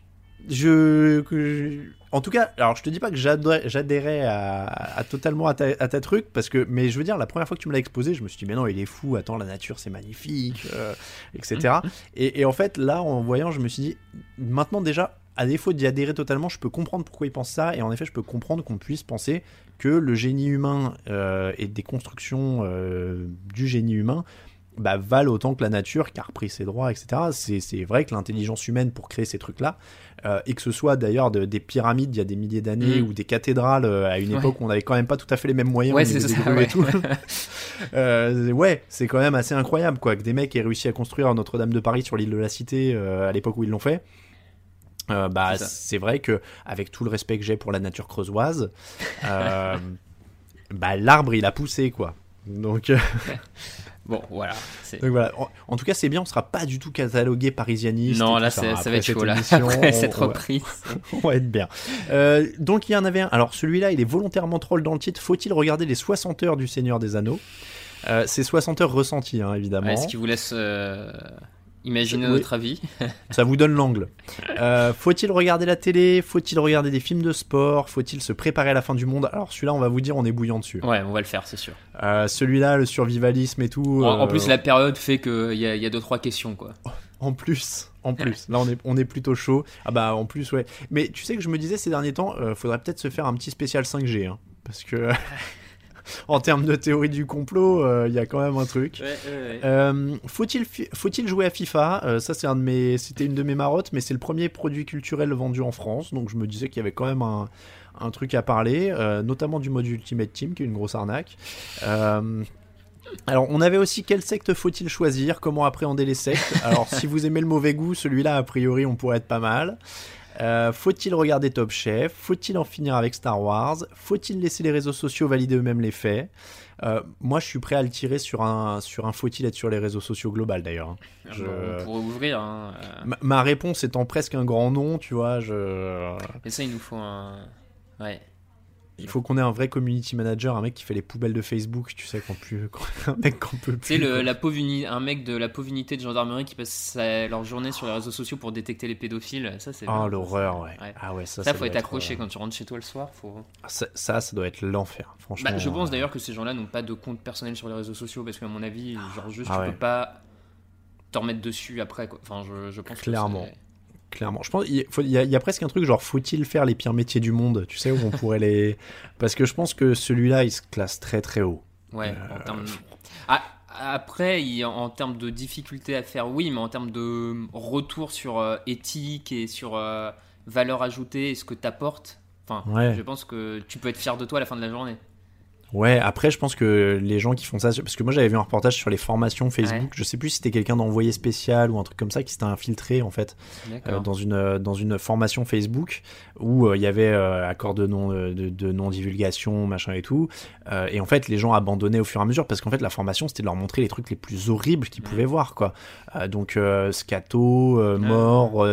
je, en tout cas, alors je te dis pas que j'adhérais à, à totalement à ta, à ta truc, parce que, mais je veux dire, la première fois que tu me l'as exposé, je me suis dit, mais non, il est fou, attends, la nature c'est magnifique, euh, etc. et, et en fait, là, en voyant, je me suis dit, maintenant déjà, à défaut d'y adhérer totalement, je peux comprendre pourquoi ils pensent ça, et en effet, je peux comprendre qu'on puisse penser que le génie humain euh, et des constructions euh, du génie humain bah, valent autant que la nature qui a repris ses droits, etc. C'est c'est vrai que l'intelligence humaine pour créer ces trucs-là, euh, et que ce soit d'ailleurs de- des pyramides il y a des milliers d'années Mm. ou des cathédrales euh, à une Ouais. époque où on avait quand même pas tout à fait les mêmes moyens Ouais, c'est ça, ouais. et tout. Euh, ouais, c'est quand même assez incroyable quoi que des mecs aient réussi à construire Notre-Dame de Paris sur l'île de la Cité à l'époque où ils l'ont fait. Euh, bah, C'est vrai que avec tout le respect que j'ai pour la nature creusoise, euh, bah, l'arbre il a poussé quoi. Donc, euh, Bon, voilà. donc voilà. En, en tout cas, c'est bien, on sera pas du tout catalogué parisianiste. Non, là, ça va être chaud, là. on- cette on- reprise. on va être bien. Euh, donc il y en avait un. Alors celui-là, il est volontairement troll dans le titre. Faut-il regarder les 60 heures du Seigneur des Anneaux? Euh, C'est 60 heures ressenties, hein, évidemment. Ouais, ce qui vous laisse euh, imaginer Oui. notre avis. Ça vous donne l'angle. Euh, Faut-il regarder la télé? Faut-il regarder des films de sport? Faut-il se préparer à la fin du monde? Alors celui-là, on va vous dire, on est bouillant dessus. Ouais, on va le faire, c'est sûr. Euh, celui-là, le survivalisme et tout. En, en euh, plus, la période fait qu'il y a, y a deux, trois questions, quoi. En plus, en plus. Là, on est, on est plutôt chaud. Ah bah, en plus, ouais. Mais tu sais que je me disais ces derniers temps, faudrait peut-être se faire un petit spécial 5G. hein, parce que, en termes de théorie du complot, euh, il y a quand même un truc. Euh, faut-il faut-il jouer à FIFA? Euh, Ça c'est un de mes c'était une de mes marottes mais c'est le premier produit culturel vendu en France donc je me disais qu'il y avait quand même un, un truc à parler notamment du mode Ultimate Team qui est une grosse arnaque. Alors on avait aussi quelle secte faut-il choisir? Comment appréhender les sectes? Alors si vous aimez le mauvais goût celui-là a priori on pourrait être pas mal. Euh, faut-il regarder Top Chef? Faut-il en finir avec Star Wars? Faut-il laisser les réseaux sociaux valider eux-mêmes les faits? Euh, Moi, je suis prêt à le tirer sur un, sur un faut-il être sur les réseaux sociaux global d'ailleurs. hein. Je- Bon, on pourrait ouvrir. Hein, euh, Ma, ma réponse étant presque un grand nom, tu vois, je... Mais ça, il nous faut un. Ouais. Il faut qu'on ait un vrai community manager, un mec qui fait les poubelles de Facebook, tu sais, qu'on peut, un mec qu'on peut Tu sais, plus. uni- un mec de la pauvre unité de gendarmerie qui passe sa- leur journée sur les réseaux sociaux pour détecter les pédophiles, ça c'est. Oh bien. l'horreur, ouais. Ouais. Ah ouais, ça, Ça, ça faut être accroché euh, quand tu rentres chez toi le soir. Faut... Ça, ça, ça doit être l'enfer, franchement. Bah, je pense euh, d'ailleurs que ces gens-là n'ont pas de compte personnel sur les réseaux sociaux parce qu'à mon avis, genre juste Ah tu ouais. peux pas t'en remettre dessus après. Quoi. Enfin, je, je pense Clairement. c'est- Clairement. Je pense il y, a- faut- il y a, il y a presque un truc genre faut-il faire les pires métiers du monde, tu sais, où on pourrait les. Parce que je pense que celui-là, il se classe très très haut. Ouais, Euh, en termes. Ah, après, il- en, en termes de difficulté à faire, oui, mais en termes de retour sur euh, éthique et sur euh, valeur ajoutée et ce que t'apportes, enfin, Ouais. je pense que tu peux être fier de toi à la fin de la journée. Ouais, après, je pense que les gens qui font ça, parce que moi j'avais vu un reportage sur les formations Facebook, Ouais. je sais plus si c'était quelqu'un d'envoyé spécial ou un truc comme ça qui s'était infiltré en fait euh, dans une euh, dans une formation Facebook où euh, il y avait euh, accord de non euh, de, de non machin et tout, et en fait les gens abandonnaient au fur et à mesure parce qu'en fait la formation c'était de leur montrer les trucs les plus horribles qu'ils Ouais. pouvaient voir quoi. Donc scato, euh, mort,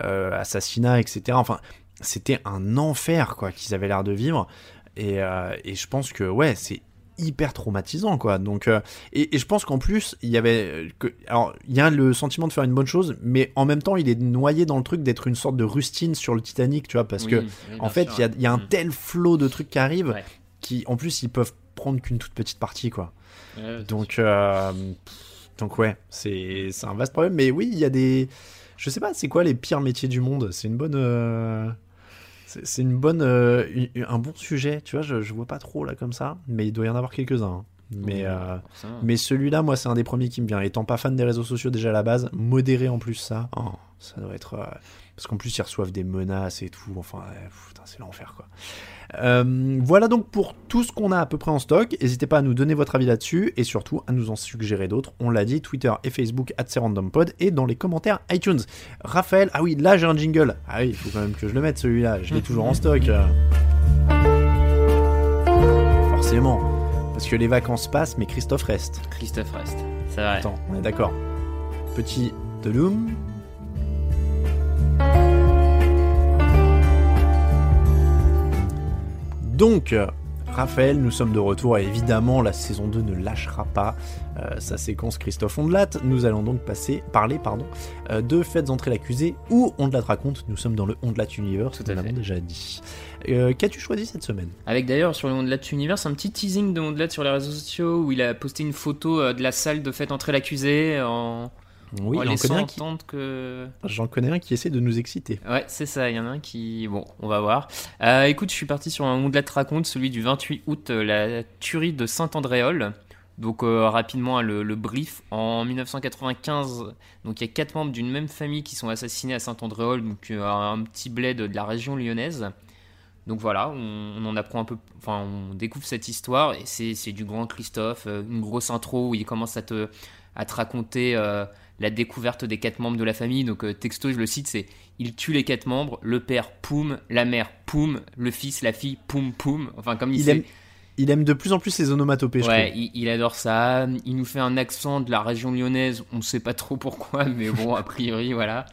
assassinat, etc. Enfin c'était un enfer quoi qu'ils avaient l'air de vivre. Et, euh, et je pense que ouais, c'est hyper traumatisant quoi. Donc euh, et, et je pense qu'en plus il y avait euh, que alors il y a le sentiment de faire une bonne chose, mais en même temps il est noyé dans le truc d'être une sorte de rustine sur le Titanic, tu vois, parce Oui, que oui, en fait il y a, il y a un Mm. tel flot de trucs qui arrivent Ouais. qui en plus ils peuvent prendre qu'une toute petite partie quoi. Ouais, Donc euh, donc ouais, c'est c'est un vaste problème. Mais oui il y a des je sais pas c'est quoi les pires métiers du monde? C'est une bonne euh, c'est une bonne, euh, un bon sujet, tu vois. Je, je vois pas trop là comme ça, mais il doit y en avoir quelques-uns. hein. Mais, euh, mais celui-là, moi, c'est un des premiers qui me vient. Étant pas fan des réseaux sociaux déjà à la base, modérer en plus ça, oh, ça doit être. euh, Parce qu'en plus, ils reçoivent des menaces et tout. Enfin, c'est l'enfer, quoi. Euh, voilà donc pour tout ce qu'on a à peu près en stock. N'hésitez pas à nous donner votre avis là-dessus et surtout à nous en suggérer d'autres. On l'a dit, Twitter et Facebook, @randompod et dans les commentaires iTunes. Raphaël, ah oui, là j'ai un jingle. Ah oui, il faut quand même que je le mette celui-là. Je l'ai toujours en stock. Forcément. Parce que les vacances passent, mais Christophe reste. Christophe reste. C'est vrai. Attends, on est d'accord. Petit Deloum. Donc, Raphaël, nous sommes de retour et évidemment la saison 2 ne lâchera pas euh, sa séquence Christophe Ondelat. Nous allons donc passer, parler pardon, euh, de Faites entrer l'accusé ou Ondelat raconte. Nous sommes dans le Ondelat Universe, Tout nous à l'avons fait. déjà dit. Euh, Qu'as-tu choisi cette semaine? Avec d'ailleurs sur le Ondelat Universe un petit teasing de Ondelat sur les réseaux sociaux où il a posté une photo de la salle de fête entrer l'accusé en, Oui, en j'en laissant connais, un qui- entendre que. j'en connais un qui essaie de nous exciter. Ouais, c'est ça, il y en a un qui. Bon, on va voir. Euh, écoute, je suis parti sur un Ondelat raconte, celui du 28 août, euh, la tuerie de Saint-Andréol. Donc, euh, rapidement, hein, le, le brief. En 1995, donc il y a quatre membres d'une même famille qui sont assassinés à Saint-Andréol, donc euh, un petit bled de la région lyonnaise. Donc voilà, on, on en apprend un peu, enfin on découvre cette histoire et c'est du grand Christophe, une grosse intro où il commence à te, à te raconter la découverte des quatre membres de la famille. Donc euh, texto, je le cite, c'est il tue les quatre membres, le père poum, la mère poum, le fils, la fille poum poum. Enfin comme il, Il sait- aime, il aime de plus en plus les onomatopées, je Ouais, il, il adore ça. Il nous fait un accent de la région lyonnaise. On sait pas trop pourquoi, mais bon, a priori, voilà.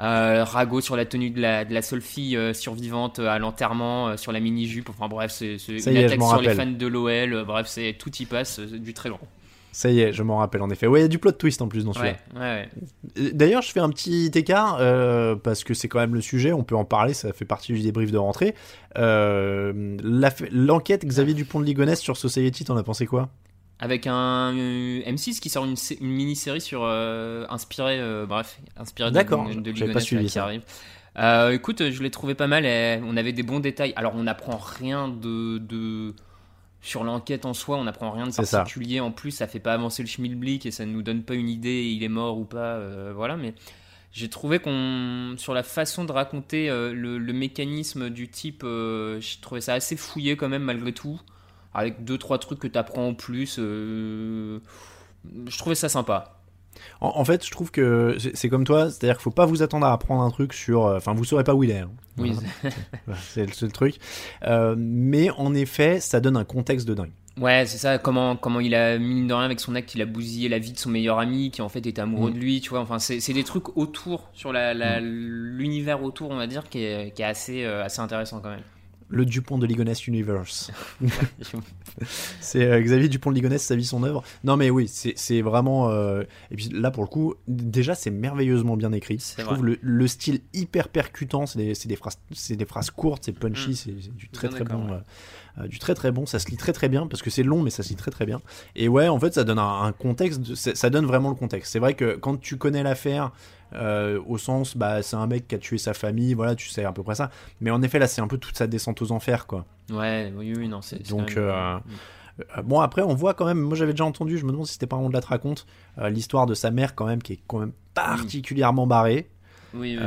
Euh, ragot sur la tenue de la, de la seule fille euh, survivante euh, à l'enterrement, sur la mini-jupe. Enfin bref, c'est une attaque sur les fans de l'OL. bref, c'est tout y passe, du très grand. Ça y est, je m'en rappelle en effet. Ouais, il y a du plot twist en plus dans celui-là. Ouais, ouais, ouais. Euh, D'ailleurs, je fais un petit écart euh, parce que c'est quand même le sujet, on peut en parler, ça fait partie du débrief de rentrée. Euh, L'enquête Xavier Dupont de Ligonnès sur Society, t'en as pensé quoi? Avec un euh, M6 qui sort une, sé- une mini-série sur inspiré, bref, inspiré de, de, de Ligonnès, pas suivi là, qui ça. arrive. Écoute, je l'ai trouvé pas mal. et on avait des bons détails. Alors, on n'apprend rien de, de sur l'enquête en soi. On n'apprend rien de ça. particulier. En plus, ça fait pas avancer le schmilblick et ça ne nous donne pas une idée. Il est mort ou pas. euh, voilà, mais j'ai trouvé qu'on sur la façon de raconter euh, le, le mécanisme du type, euh, j'ai trouvé ça assez fouillé quand même malgré tout, avec deux trois trucs que tu apprends en plus. euh, je trouvais ça sympa. En, en fait, je trouve que c'est comme toi, c'est-à-dire qu'il faut pas vous attendre à apprendre un truc sur. euh, Enfin, vous saurez pas où il est. hein. Oui, c'est le seul truc. Euh, mais en effet, ça donne un contexte de dingue. Ouais, c'est ça, comment, comment il a, mine de rien, avec son acte, il a bousillé la vie de son meilleur ami, qui en fait était amoureux Mm. de lui, tu vois. Enfin, c'est des trucs autour, sur la- la- l'univers autour, on va dire, qui est, qui est assez, euh, assez intéressant quand même. Le Dupont de Ligonnès Universe. C'est euh, Xavier Dupont de Ligonnès, sa vie, son œuvre. Non, mais oui, c'est vraiment. euh, Et puis là, pour le coup, déjà, c'est merveilleusement bien écrit. Je vrai. trouve le, le style hyper percutant. C'est des, phrases, c'est des phrases courtes, c'est punchy, Mm. c'est du très très bon. ouais. euh, du très très bon, ça se lit très très bien parce que c'est long, mais ça se lit très très bien. Et ouais, en fait, ça donne un, un contexte. de- ça donne vraiment le contexte. C'est vrai que quand tu connais l'affaire. Euh, au sens, bah, c'est un mec qui a tué sa famille, voilà, tu sais à peu près ça. Mais en effet, là, c'est un peu toute sa descente aux enfers, quoi. Ouais, oui, oui, non, c'est. Donc, euh, Euh, bon après on voit quand même, moi j'avais déjà entendu, je me demande si c'était pas un de la te raconte, l'histoire de sa mère quand même qui est quand même particulièrement barrée. Oui,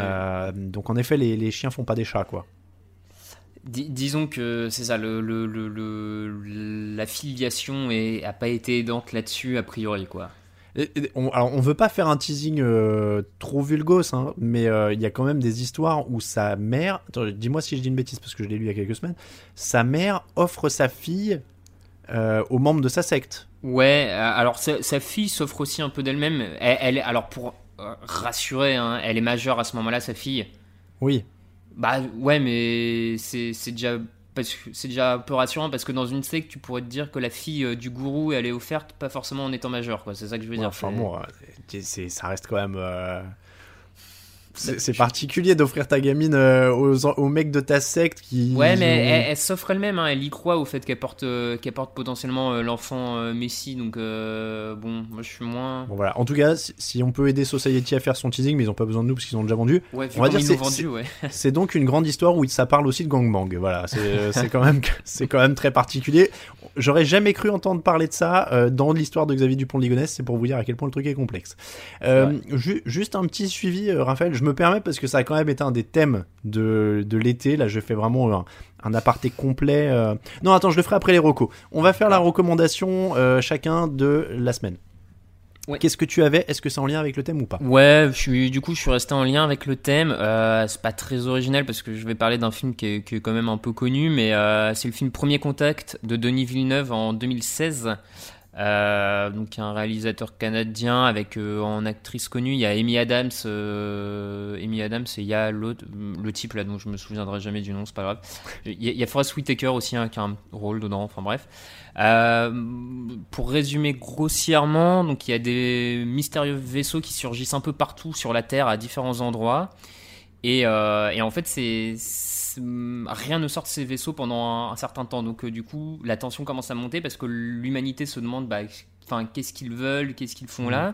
donc en effet les, les chiens font pas des chats quoi. Dis- disons que c'est ça, le, le, le, le- la filiation est, a pas été aidante là-dessus, a priori, quoi. Et- et on, alors on veut pas faire un teasing euh, trop vulgos, hein, mais euh, il y a quand même des histoires où sa mère, attends, dis-moi si je dis une bêtise parce que je l'ai lu il y a quelques semaines, sa mère offre sa fille euh, aux membres de sa secte. Ouais, alors sa, sa fille s'offre aussi un peu d'elle-même. Elle, alors pour rassurer, hein, elle est majeure à ce moment-là, sa fille. Oui. Bah ouais, mais c'est c'est déjà parce que c'est déjà un peu rassurant parce que dans une secte, tu pourrais te dire que la fille euh, du gourou, elle est offerte pas forcément en étant majeure, quoi. C'est ça que je veux Ouais, dire. enfin bon, euh, c'est- c'est- ça reste quand même. euh, C'est particulier d'offrir ta gamine euh, aux, aux mecs de ta secte qui. Ouais, mais ont- elle, elle s'offre elle-même, hein, elle y croit au fait qu'elle porte, euh, qu'elle porte potentiellement euh, l'enfant euh, Messi, donc bon, moi je suis moins. Bon voilà. En tout cas, si, si on peut aider Society à faire son teasing, mais ils ont pas besoin de nous parce qu'ils ont déjà vendu. Ouais, On va dire c'est- vendu, ouais. C'est donc une grande histoire où ça parle aussi de gangbang. Voilà, c'est quand même quand même très particulier. J'aurais jamais cru entendre parler de ça euh, dans l'histoire de Xavier Dupont de Ligonnès. C'est pour vous dire à quel point le truc est complexe. Euh, ju- juste un petit suivi, euh, Raphaël. Je me permets parce que ça a quand même été un des thèmes de, de l'été. Là, je fais vraiment un, un aparté complet. Non, attends, je le ferai après les recos. On va faire la recommandation chacun de la semaine. Ouais. Qu'est-ce que tu avais? Est-ce que c'est en lien avec le thème ou pas? Ouais, je suis, du coup, je suis resté en lien avec le thème. Euh, c'est pas très original parce que je vais parler d'un film qui est, qui est quand même un peu connu, mais euh, c'est le film Premier Contact de Denis Villeneuve en 2016. Euh, donc un réalisateur canadien avec euh, en actrice connue, il y a Amy Adams, euh, Adams et il y a l'autre, le type là dont je me souviendrai jamais du nom, c'est pas grave. Il y a, Forest Whitaker aussi hein, qui a un rôle dedans, enfin bref. Euh, pour résumer grossièrement, donc il y a des mystérieux vaisseaux qui surgissent un peu partout sur la Terre à différents endroits. Et, euh, en fait, c'est- rien ne sort de ces vaisseaux pendant un, un certain temps. Donc euh, du coup, la tension commence à monter parce que l'humanité se demande, bah, enfin, qu'est-ce qu'ils veulent, qu'est-ce qu'ils font là.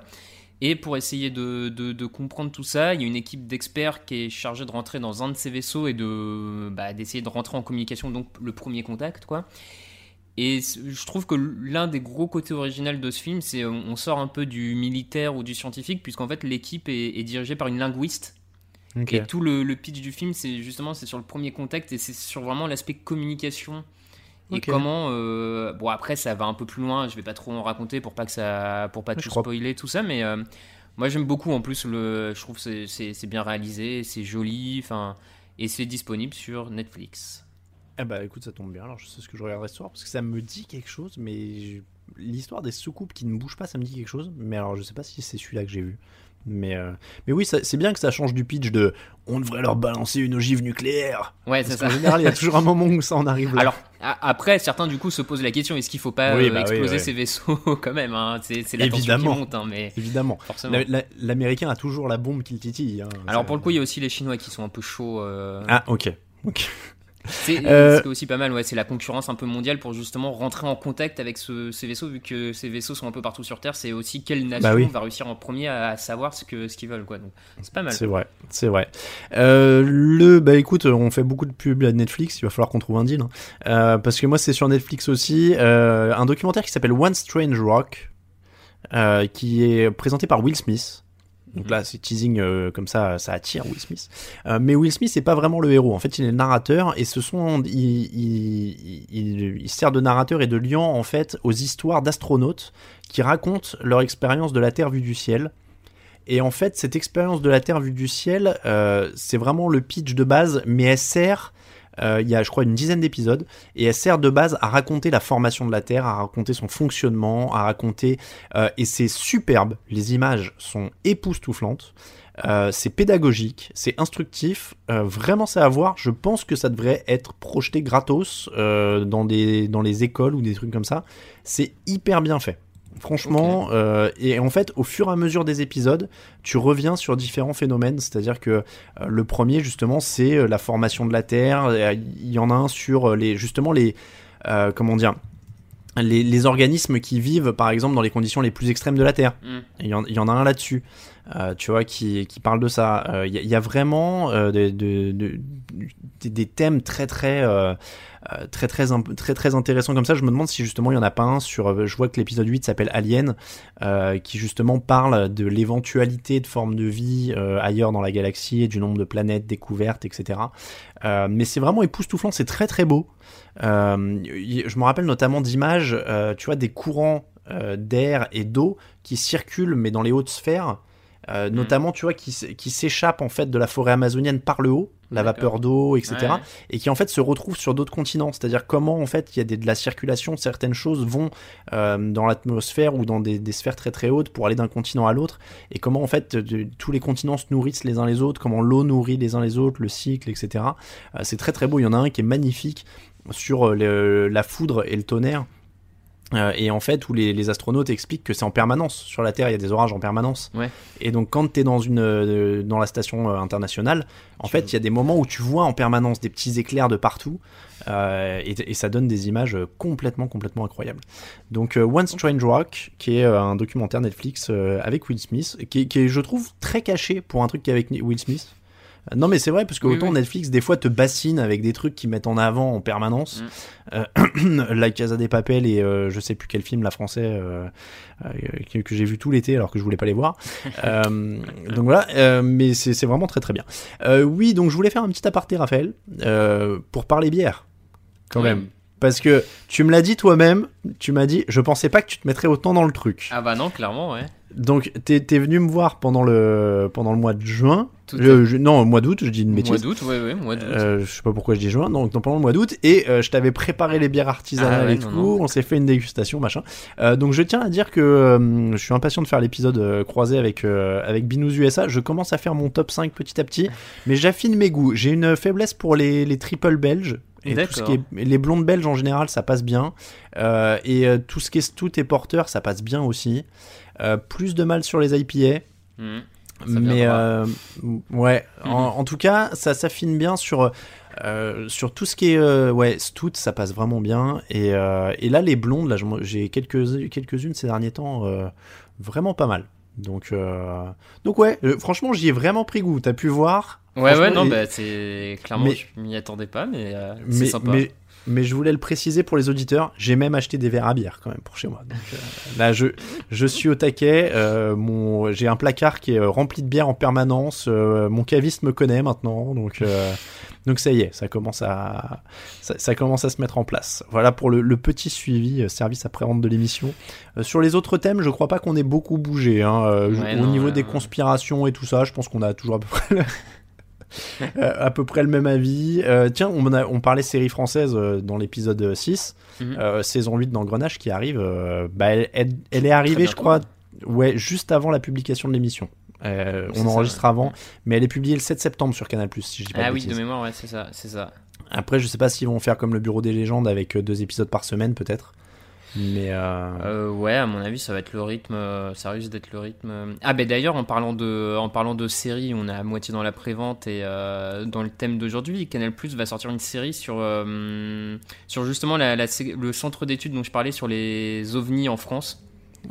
Et pour essayer de, de- de comprendre tout ça, il y a une équipe d'experts qui est chargée de rentrer dans un de ces vaisseaux et de bah, d'essayer de rentrer en communication, donc le premier contact, quoi. Et je trouve que l'un des gros côtés originaux de ce film, c'est on sort un peu du militaire ou du scientifique, puisqu'en fait l'équipe est, est dirigée par une linguiste. Et tout le, le pitch du film, c'est justement c'est sur le premier contact et c'est sur vraiment l'aspect communication. Et comment euh, bon après ça va un peu plus loin je vais pas trop en raconter pour pas que ça pour pas tout crois. spoiler tout ça mais euh, moi j'aime beaucoup en plus le je trouve que c'est- c'est bien réalisé c'est joli enfin et c'est disponible sur Netflix Eh bah écoute, ça tombe bien. Alors je sais ce que je regarderai ce soir parce que ça me dit quelque chose, mais je- l'histoire des soucoupes qui ne bougent pas, ça me dit quelque chose. Mais alors je sais pas si c'est celui-là que j'ai vu. Mais, euh, mais oui, c'est bien que ça change du pitch de on devrait leur balancer une ogive nucléaire. ouais c'est ça qu'en général, il y a toujours un moment où ça en arrive là. alors après certains du coup se posent la question est-ce qu'il faut pas Oui, euh, bah oui, exploser ouais. ces vaisseaux quand même hein? C'est la tension qui Évidemment. monte hein, mais évidemment, forcément La- la- l'américain a toujours la bombe qu'il titille. hein. alors pour le coup il y a aussi les chinois qui sont un peu chauds euh, Ah, ok. ok. C'est Euh, aussi pas mal, ouais, c'est la concurrence un peu mondiale pour justement rentrer en contact avec ce- ces vaisseaux, vu que ces vaisseaux sont un peu partout sur Terre. C'est aussi quelle nation Bah oui. va réussir en premier à, à savoir ce que ce qu'ils veulent, quoi. Donc c'est pas mal. C'est vrai, c'est vrai. Euh, le, bah écoute, on fait beaucoup de pubs à Netflix. Il va falloir qu'on trouve un deal, hein. Euh, parce que moi c'est sur Netflix aussi. un documentaire qui s'appelle One Strange Rock, qui est présenté par Will Smith. Donc là, c'est teasing euh, comme ça, ça attire Will Smith. Euh, mais Will Smith, c'est pas vraiment le héros. En fait, il est le narrateur et ce sont, il, il, il, il sert de narrateur et de liant en fait aux histoires d'astronautes qui racontent leur expérience de la Terre vue du ciel. Et en fait, cette expérience de la Terre vue du ciel, euh, c'est vraiment le pitch de base, mais elle sert, euh, il y a je crois une dizaine d'épisodes, et elle sert de base à raconter la formation de la Terre, à raconter son fonctionnement, à raconter, euh, et c'est superbe, les images sont époustouflantes, euh, c'est pédagogique, c'est instructif, vraiment c'est à voir, je pense que ça devrait être projeté gratos dans, des, dans les écoles ou des trucs comme ça, c'est hyper bien fait. Franchement, euh, et en fait, au fur et à mesure des épisodes, tu reviens sur différents phénomènes. C'est-à-dire que euh, le premier, justement, c'est euh, la formation de la Terre. Il y en a un sur les, justement les, euh, comment dire, les, les organismes qui vivent, par exemple, dans les conditions les plus extrêmes de la Terre. Mm. Il y, en, il y en a un là-dessus, tu vois, qui, qui parle de ça. Il y, a- il y a vraiment des, de- de- des- des thèmes très très euh, très très très très intéressants comme ça. Je me demande si justement il y en a pas un sur. euh, Je vois que l'épisode 8 s'appelle Alien, euh, qui justement parle de l'éventualité de formes de vie euh, ailleurs dans la galaxie et du nombre de planètes découvertes, etc. Mais c'est vraiment époustouflant, c'est très très beau. Je me rappelle notamment d'images, tu vois, des courants d'air et d'eau qui circulent, mais dans les hautes sphères, euh, notamment, tu vois, qui, qui s'échappent en fait de la forêt amazonienne par le haut, la vapeur d'eau, etc. Ouais. Et qui en fait se retrouvent sur d'autres continents. C'est-à-dire comment en fait il y a des, de la circulation, certaines choses vont euh, dans l'atmosphère ou dans des, des sphères très très hautes pour aller d'un continent à l'autre. Et comment en fait de- tous les continents se nourrissent les uns les autres, comment l'eau nourrit les uns les autres, le cycle, etc. Euh, c'est très très beau. Il y en a un qui est magnifique sur euh, le- la foudre et le tonnerre. Euh, et en fait, où les, les astronautes expliquent que c'est en permanence. Sur la Terre, il y a des orages en permanence. Ouais. Et donc, quand tu es dans, une, euh, dans la station euh, internationale, en Tu- fait, il y a des moments où tu vois en permanence des petits éclairs de partout. et, et ça donne des images complètement, complètement incroyables. Donc, One Strange Rock, qui est un documentaire Netflix avec Will Smith, qui, est- qui est, je trouve, très caché pour un truc qui est avec Will Smith. Non mais c'est vrai parce que Oui, autant oui. Netflix des fois te bassine avec des trucs qu'ils mettent en avant en permanence. Mm. Euh, La Casa des Papel et euh, je sais plus quel film la français euh, euh, que, que j'ai vu tout l'été alors que je voulais pas les voir. Donc voilà, mais c'est vraiment très très bien. Oui, donc je voulais faire un petit aparté Raphaël pour parler bière quand même. Parce que tu me l'as dit toi-même, tu m'as dit, je pensais pas que tu te mettrais autant dans le truc. Ah bah non, clairement, ouais. Donc, t'es es venu me voir pendant le, pendant le mois de juin. Le- je- non, au mois d'août, je dis une Mois bêtise. d'août, ouais, ouais, mois d'août. Euh, je sais pas pourquoi je dis juin, donc non, pendant le mois d'août, et euh, je t'avais préparé les bières artisanales Ah ouais, et non, tout, non. on s'est fait une dégustation, machin. Euh, donc je tiens à dire que euh, je suis impatient de faire l'épisode croisé avec, avec Binous USA. Je commence à faire mon top 5 petit à petit, mais j'affine mes goûts. J'ai une faiblesse pour les, les triples belges. Et tout ce qui est, les blondes belges en général, ça passe bien. Et tout ce qui est stout et porteur, ça passe bien aussi. Euh, plus de mal sur les IPA. Mhm. Mais euh, ouais, en, Mhm. en tout cas, ça s'affine bien sur euh, sur tout ce qui est ouais stout, ça passe vraiment bien. Et, et là, les blondes, là, j'ai quelques quelques unes ces derniers temps, vraiment pas mal. Donc donc ouais, franchement, j'y ai vraiment pris goût. T'as pu voir. Ouais, ouais, non, et- bah, c'est clairement, mais- je m'y attendais pas, mais c'est sympa. mais mais je voulais le préciser pour les auditeurs, j'ai même acheté des verres à bière quand même pour chez moi. Donc, euh, là, je, je suis au taquet. euh, mon, j'ai un placard qui est euh, rempli de bière en permanence. euh, mon caviste me connaît maintenant, donc donc ça y est, ça commence à ça, ça commence à se mettre en place. Voilà pour le, le petit suivi service après vente de l'émission. Sur les autres thèmes, je crois pas qu'on ait beaucoup bougé. hein, Ouais, au non, niveau des conspirations et tout ça, je pense qu'on a toujours à peu près le, à peu près le même avis. Euh, tiens, on, a- on parlait série française euh, dans l'épisode 6, Mhm. euh, saison 8 d'Engrenage qui arrive. euh, bah, elle, elle- elle est arrivée, je crois, ouais, juste avant la publication de l'émission. Euh, on ça, enregistre ouais. avant, mais elle est publiée le 7 septembre sur Canal+, si je dis pas Ah de oui, de mémoire, ouais, c'est ça, c'est ça. Après, je sais pas s'ils vont faire comme le Bureau des légendes avec euh, deux épisodes par semaine, peut-être. Mais euh, Euh, ouais, à mon avis, ça va être le rythme. euh, Ça risque d'être le rythme. Ah, ben d'ailleurs, en parlant de, en parlant de série, on est à moitié dans la prévente et dans le thème d'aujourd'hui, Canal Plus va sortir une série sur, sur justement la, la sé- le centre d'études dont je parlais sur les ovnis en France.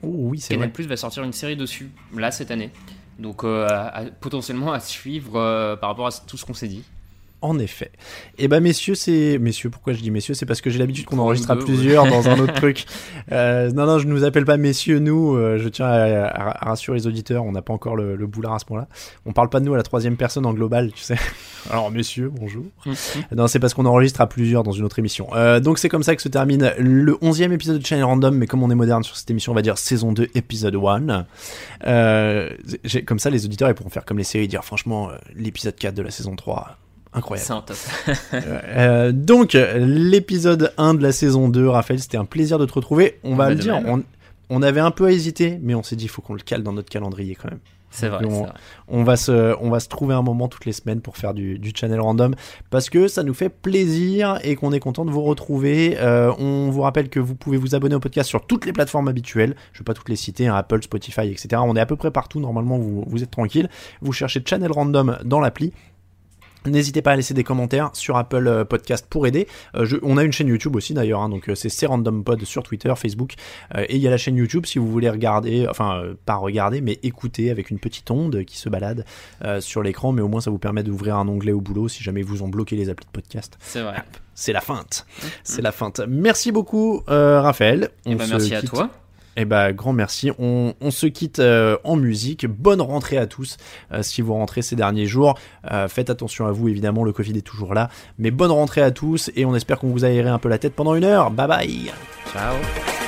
oh, oui, c'est Canal. Plus va sortir une série dessus là cette année. Donc euh, à- à- potentiellement à suivre euh, par rapport à tout ce qu'on s'est dit. En effet. Et ben messieurs, c'est messieurs. Pourquoi je dis messieurs? C'est parce que j'ai l'habitude qu'on enregistre à plusieurs dans un autre truc. Euh, non, non, je ne nous appelle pas messieurs nous. euh, je tiens à, rassurer les auditeurs. On n'a pas encore le, le boulard à ce moment-là. On parle pas de nous à la troisième personne en global, tu sais. Alors messieurs, bonjour. Non, c'est parce qu'on enregistre à plusieurs dans une autre émission. Euh, donc c'est comme ça que se termine le 11e épisode de Channel Random, mais comme on est moderne sur cette émission, on va dire saison 2, épisode 1. Euh, j'ai- comme ça, les auditeurs ils pourront faire comme les séries, dire franchement, l'épisode 4 de la saison 3, incroyable. C'est un top. Euh, donc, l'épisode 1 de la saison 2, Raphaël, c'était un plaisir de te retrouver. On va Bah, le dire, on, on avait un peu hésité, mais on s'est dit, il faut qu'on le cale dans notre calendrier quand même. C'est vrai, on- vrai. On va se, on va se trouver un moment toutes les semaines pour faire du, du channel random parce que ça nous fait plaisir et qu'on est content de vous retrouver. Euh, on vous rappelle que vous pouvez vous abonner au podcast sur toutes les plateformes habituelles. Je vais pas toutes les citer, hein, Apple, Spotify, etc. On est à peu près partout. Normalement, vous, vous êtes tranquille. Vous cherchez channel random dans l'appli. N'hésitez pas à laisser des commentaires sur Apple euh, Podcast pour aider. Euh, je- on a une chaîne YouTube aussi d'ailleurs, hein, donc euh, c'est Random Pod sur Twitter, Facebook, euh, et il y a la chaîne YouTube si vous voulez regarder, enfin euh, pas regarder, mais écouter avec une petite onde qui se balade euh, sur l'écran, mais au moins ça vous permet d'ouvrir un onglet au boulot si jamais vous ont bloqué les applis de podcast. C'est vrai. C'est la feinte, c'est la feinte. Merci beaucoup euh, Raphaël. Et bah, se merci à toi. Eh ben, grand merci. On, se quitte euh, en musique. Bonne rentrée à tous. euh, si vous rentrez ces derniers jours, Euh, faites attention à vous. Évidemment, le Covid est toujours là. Mais bonne rentrée à tous et on espère qu'on vous a un peu la tête pendant une heure. Bye bye. Ciao.